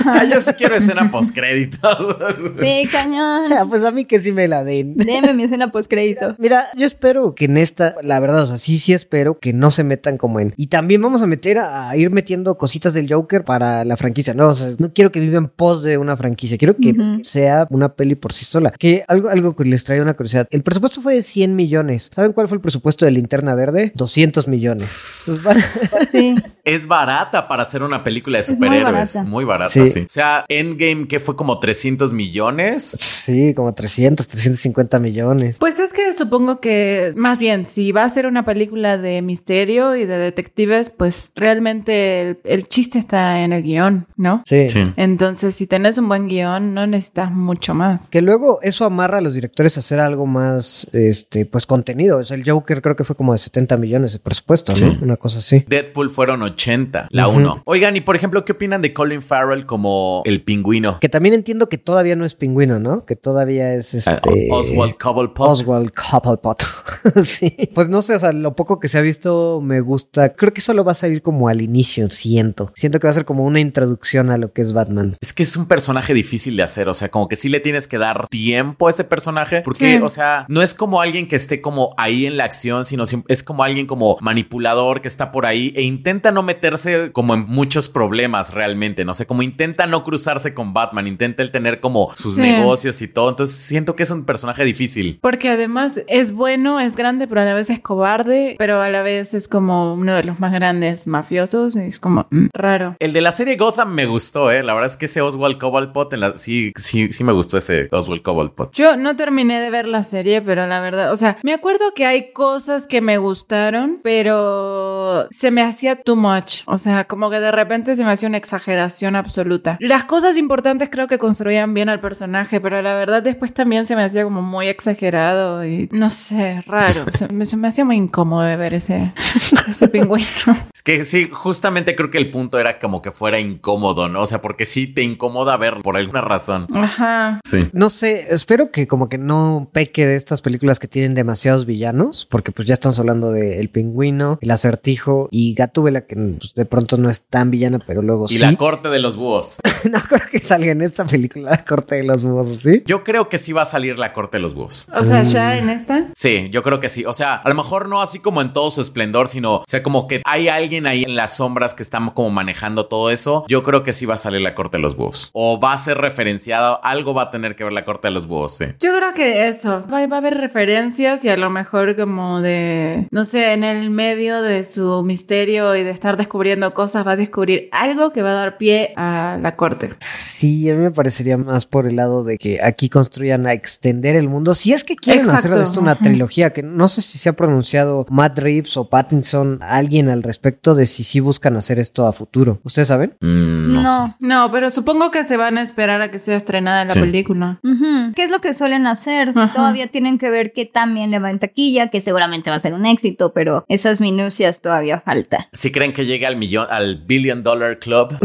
Ah, yo sí quiero escena postcréditos. Sí, cañón. pues a mí que sí me la den. Deme mi escena post crédito. Mira, yo espero que en esta, la verdad, o sea, sí, sí espero que no se metan como en. Y también vamos a meter a, a ir metiendo cositas del Joker para la franquicia. No, o sea, no quiero que vivan pos de una franquicia, quiero que sea una peli por sí sola. Que algo, algo que les traigo una curiosidad. El presupuesto fue de 100 millones. ¿Saben cuál fue el presupuesto de Linterna Verde? 200 millones. Sí. Es barata para hacer una película de muy superhéroes. barata. Muy barata, sí. Sí. O sea, Endgame, que fue como 300 millones. sí, como 300, 350 millones. Pues es que supongo que, más bien, si va a ser una película de misterio y de detectives, pues realmente el, el chiste está en el guion, ¿no? Sí. Entonces, si tenés un buen guion, no necesitas mucho más. Que luego eso amarra a los directores a hacer algo más, este, pues contenido. O sea, el Joker creo que fue como de 70 millones de presupuesto, ¿no? Una cosa así. Deadpool fueron 80, la Ujú. 1. Oigan, y por ejemplo, ¿qué opinan de Colin Farrell como el pingüino? Que también entiendo que todavía no es pingüino, ¿no? Que todavía es Ah, este. Oswald Cobblepot. Oswald Cobblepot. sí. Pues no sé, o sea, lo poco que se ha visto me gusta. Creo que solo va a salir como al inicio, siento. Siento que va a ser como una introducción a lo que es Batman. Es que es un personaje difícil de hacer, o sea, como que sí le tienes que dar tiempo a ese personaje, porque, Sí. o sea, no es como alguien que esté como ahí en la acción, sino es como alguien como manipulador que está por ahí e intenta no meterse como en muchos problemas realmente, no sé, como intenta no cruzarse con Batman, intenta el tener como sus Sí. negocios y todo, entonces siento que es un personaje difícil. Porque además es bueno, es grande, pero a la vez es cobarde, pero a la vez es como uno de los más grandes mafiosos. y Es como mm, raro. El de la serie Gotham me gustó, eh. La verdad es que ese Oswald Cobblepot en la sí, sí, sí me gustó ese Oswald Cobblepot. Yo no terminé de ver la serie, pero la verdad, o sea, me acuerdo que hay cosas que me gustaron, pero se me hacía too much. O sea, como que de repente se me hacía una exageración absoluta. Las cosas importantes creo que construían bien al personaje, pero la verdad después también se me hacía como muy exagerado y no sé, raro. Se me, se me hacía muy incómodo de ver ese, ese pingüino. Es que sí, justamente creo que el punto era como que fuera incómodo, ¿no? O sea, porque sí te incomoda ver por alguna razón. Ajá. Sí. No sé, espero que como que no peque de estas películas que tienen demasiados villanos, porque pues ya estamos hablando de El Pingüino, El Acertijo y Gatúbela, que pues, de pronto no es tan villana, pero luego Y sí. la corte de los búhos. no creo que salga en esta película La Corte de los Búhos, ¿sí? Yo creo que sí va a salir la corte de los búhos. O sea, ya en esta. Sí, yo creo que sí. O sea, a lo mejor no así como en todo su esplendor, sino, o sea, como que hay alguien ahí en las sombras que están como manejando todo eso. Yo creo que sí va a salir la corte de los búhos. O va a ser referenciado, algo va a tener que ver la corte de los búhos, sí. Yo creo que eso, va, va a haber referencias y a lo mejor como de, no sé, en el medio de su misterio y de estar descubriendo cosas, va a descubrir algo que va a dar pie a la corte. Sí, a mí me parecería más por el lado de que aquí construyan a extender el mundo. Si es que quieren Exacto. hacer de esto una trilogía, que no sé si se ha pronunciado Matt Reeves o Pattinson, alguien al respecto de si sí buscan hacer esto a futuro. ¿Ustedes saben? Mm, no sé. No. Pero supongo que se van a esperar a que sea estrenada la Sí. película. ¿Qué es lo que suelen hacer? Ajá. Todavía tienen que ver qué tan bien le va en taquilla, que seguramente va a ser un éxito, pero esas minucias todavía falta. Si creen que llegue al millón, al billion dollar club,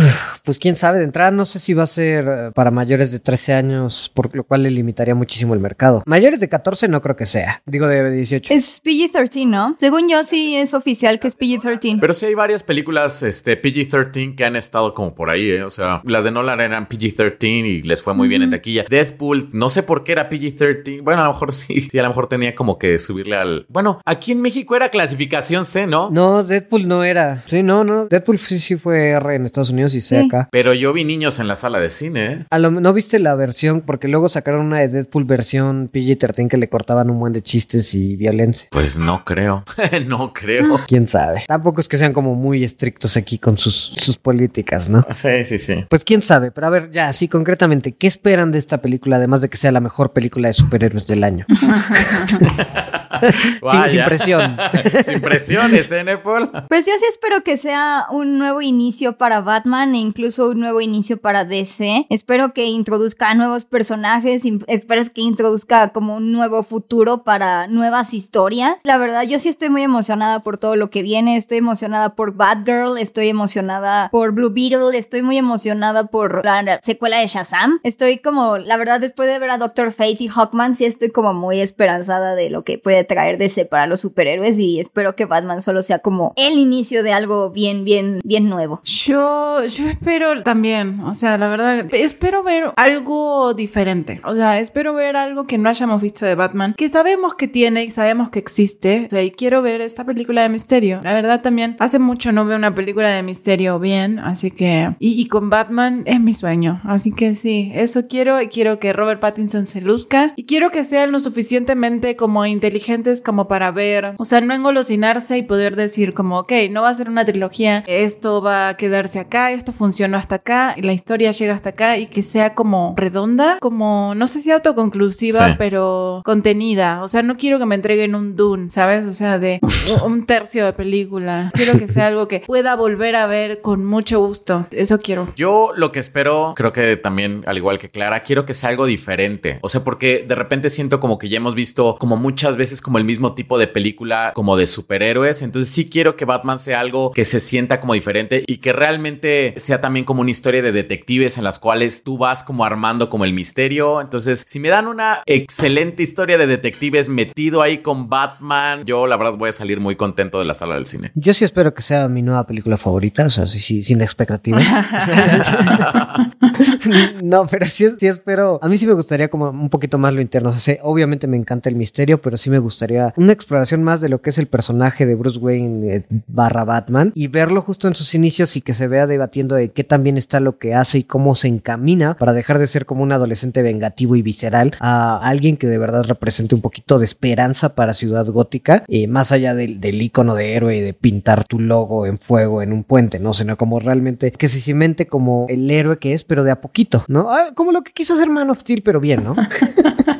Pues quién sabe, de entrada no sé si va a ser eh, para mayores de 13 años, por lo cual le limitaría muchísimo el mercado. Mayores de 14 no creo que sea, digo de 18. Es PG-13, ¿no? Según yo sí es oficial que es PG-13. Pero sí hay varias películas este, PG-13 que han estado como por ahí, ¿eh? O sea, las de Nolan eran PG-13 y les fue muy bien en taquilla. Deadpool, no sé por qué era PG-13. Bueno, a lo mejor sí. Sí, a lo mejor tenía como que subirle al... Bueno, aquí en México era clasificación C, ¿no? No, Deadpool no era. Sí, no, no. Deadpool sí, sí fue R en Estados Unidos y C Sí. acá. Acá. Pero yo vi niños en la sala de cine. ¿eh? A lo, ¿No viste la versión? Porque luego sacaron una de Deadpool versión PG-13 que le cortaban un buen de chistes y violencia. Pues no creo. no creo. Quién sabe. Tampoco es que sean como muy estrictos aquí con sus, sus políticas, ¿no? Sí, sí, sí. Pues quién sabe, pero a ver, ya, sí, concretamente, ¿qué esperan de esta película, además de que sea la mejor película de superhéroes del año? sin, sin presión. Sin presiones, ¿eh, Nepal? Pues yo sí espero que sea un nuevo inicio para Batman e incluso un nuevo inicio para DC. Espero que introduzca nuevos personajes, espero que introduzca como un nuevo futuro para nuevas historias. La verdad, yo sí estoy muy emocionada por todo lo que viene. Estoy emocionada por Batgirl, estoy emocionada por Blue Beetle, estoy muy emocionada por la secuela de Shazam. Estoy como, la verdad, después de ver a Doctor Fate y Hawkman, sí estoy como muy esperanzada de lo que puede traer DC para los superhéroes y espero que Batman solo sea como el inicio de algo bien, bien, bien nuevo. Yo, yo espero también, o sea, la verdad, espero ver algo diferente. O sea, espero ver algo que no hayamos visto de Batman, que sabemos que tiene y sabemos que existe. O sea, y quiero ver esta película de misterio. La verdad también, hace mucho no veo una película de misterio bien, así que... Y, y con Batman es mi sueño. Así que sí, eso quiero y quiero que Robert Pattinson se luzca y quiero que sean lo suficientemente como inteligentes como para ver, o sea, no engolosinarse y poder decir como, ok, no va a ser una trilogía, esto va a quedarse acá, esto funcionó hasta acá, y la historia llega hasta acá y que sea como redonda, como, no sé si autoconclusiva, Sí. pero contenida. O sea, no quiero que me entreguen un Dune, ¿sabes? O sea, de un tercio de película. Quiero que sea algo que pueda volver a ver con mucho gusto. Eso quiero. Yo lo que espero, creo que también, al igual que Clara, quiero que sea algo diferente. O sea, porque de repente siento como que ya hemos visto como muchas veces como el mismo tipo de película como de superhéroes. Entonces sí quiero que Batman sea algo que se sienta como diferente y que realmente sea también como una historia de detectives en las cuales tú vas como armando como el misterio. Entonces, si me dan una excelente historia de detectives metido ahí con Batman, yo la verdad voy a salir muy contento de la sala del cine. Yo sí espero que sea mi nueva película favorita, o sea, sí, sí, sin expectativa. no, pero sí, sí espero. A mí sí me gustaría como un poquito más lo interno. O sea, sí, obviamente me encanta el misterio, pero sí me gustaría una exploración más de lo que es el personaje de Bruce Wayne eh, barra Batman y verlo justo en sus inicios y que se vea debatiendo de qué también está lo que hace y cómo se encamina para dejar de ser como un adolescente vengativo y visceral a alguien que de verdad represente un poquito de esperanza para Ciudad Gótica, eh, más allá del, del icono de héroe y de pintar tu logo en fuego en un puente, ¿no? Sino como realmente que se cimente como el héroe que es, pero de a poquito, ¿no? Ah, como lo que quiso hacer Man of Steel, pero bien, ¿no?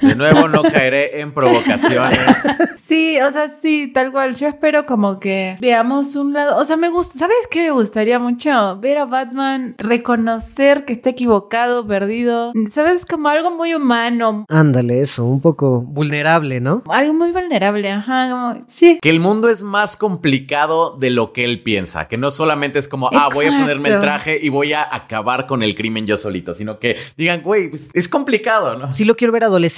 De nuevo, no caeré en provocaciones. Sí, o sea, sí, tal cual. Yo espero como que veamos un lado. O sea, me gusta. ¿Sabes qué me gustaría mucho? Ver a Batman reconocer que está equivocado, perdido. ¿Sabes? Como algo muy humano. Ándale, eso, un poco vulnerable, ¿no? Algo muy vulnerable. Ajá, como. Sí. Que el mundo es más complicado de lo que él piensa. Que no solamente es como, ah, voy a ponerme el traje y voy a acabar con el crimen yo solito, sino que digan, güey, pues es complicado, ¿no? Sí lo quiero ver adolescente,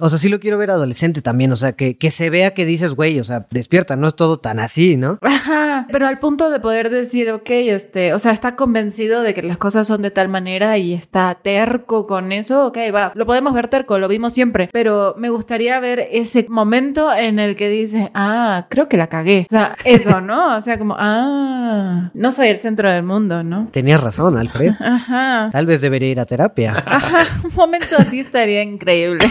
o sea, sí lo quiero ver adolescente también, o sea, que, que se vea que dices, güey, o sea, despierta, no es todo tan así, ¿no? Ajá, pero al punto de poder decir, ok, este, o sea, está convencido de que las cosas son de tal manera y está terco con eso, ok, va, lo podemos ver terco, lo vimos siempre, pero me gustaría ver ese momento en el que dice, ah, creo que la cagué, o sea, eso, ¿no? O sea, como, ah, no soy el centro del mundo, ¿no? Tenías razón, Alfred. Ajá. Tal vez debería ir a terapia. Ajá, un momento así estaría increíble.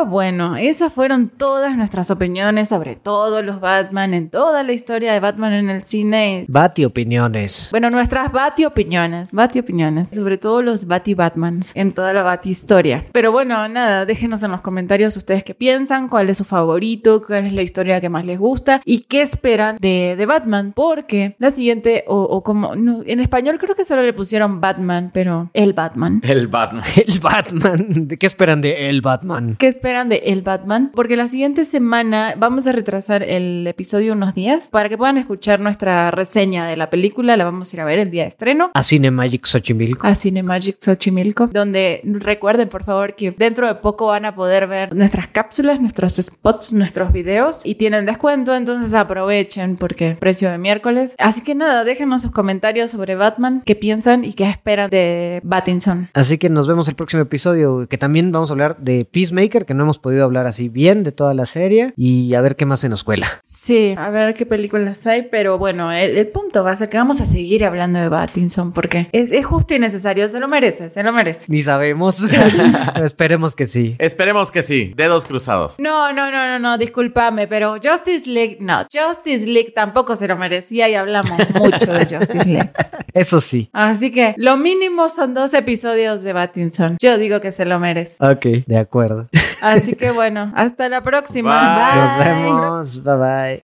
Pero bueno, esas fueron todas nuestras opiniones sobre todos los Batman, en toda la historia de Batman en el cine. Bati opiniones. Bueno, nuestras Bati opiniones, Bati opiniones, sobre todo los Bati Batmans en toda la Bati historia. Pero bueno, nada, déjenos en los comentarios ustedes qué piensan, cuál es su favorito, cuál es la historia que más les gusta y qué esperan de, de Batman. Porque la siguiente, o, o como, no, en español creo que solo le pusieron Batman, pero el Batman. El Batman. El Batman. ¿De qué esperan de el Batman? ¿Qué esperan de El Batman? Porque la siguiente semana vamos a retrasar el episodio unos días para que puedan escuchar nuestra reseña de la película. La vamos a ir a ver el día de estreno. A Cinemagic Xochimilco. A Cinemagic Xochimilco, donde recuerden por favor que dentro de poco van a poder ver nuestras cápsulas, nuestros spots, nuestros videos y tienen descuento, entonces aprovechen porque precio de miércoles. Así que nada, déjenos sus comentarios sobre Batman, qué piensan y qué esperan de Battinson. Así que nos vemos el próximo episodio, que también vamos a hablar de Peacemaker, que no hemos hemos podido hablar así bien de toda la serie y a ver qué más se nos cuela. Sí, a ver qué películas hay, pero bueno, el, el punto va a ser que vamos a seguir hablando de Pattinson porque es, es justo y necesario, se lo merece, se lo merece. Ni sabemos, esperemos que sí. Esperemos que sí. Dedos cruzados. No, no, no, no, no, discúlpame, pero Justice League, no, Justice League tampoco se lo merecía y hablamos mucho de Justice League. Eso sí. Así que lo mínimo son dos episodios de Pattinson. Yo digo que se lo merece. Ok, de acuerdo. Así que bueno, hasta la próxima. Bye. Nos vemos. Bye bye.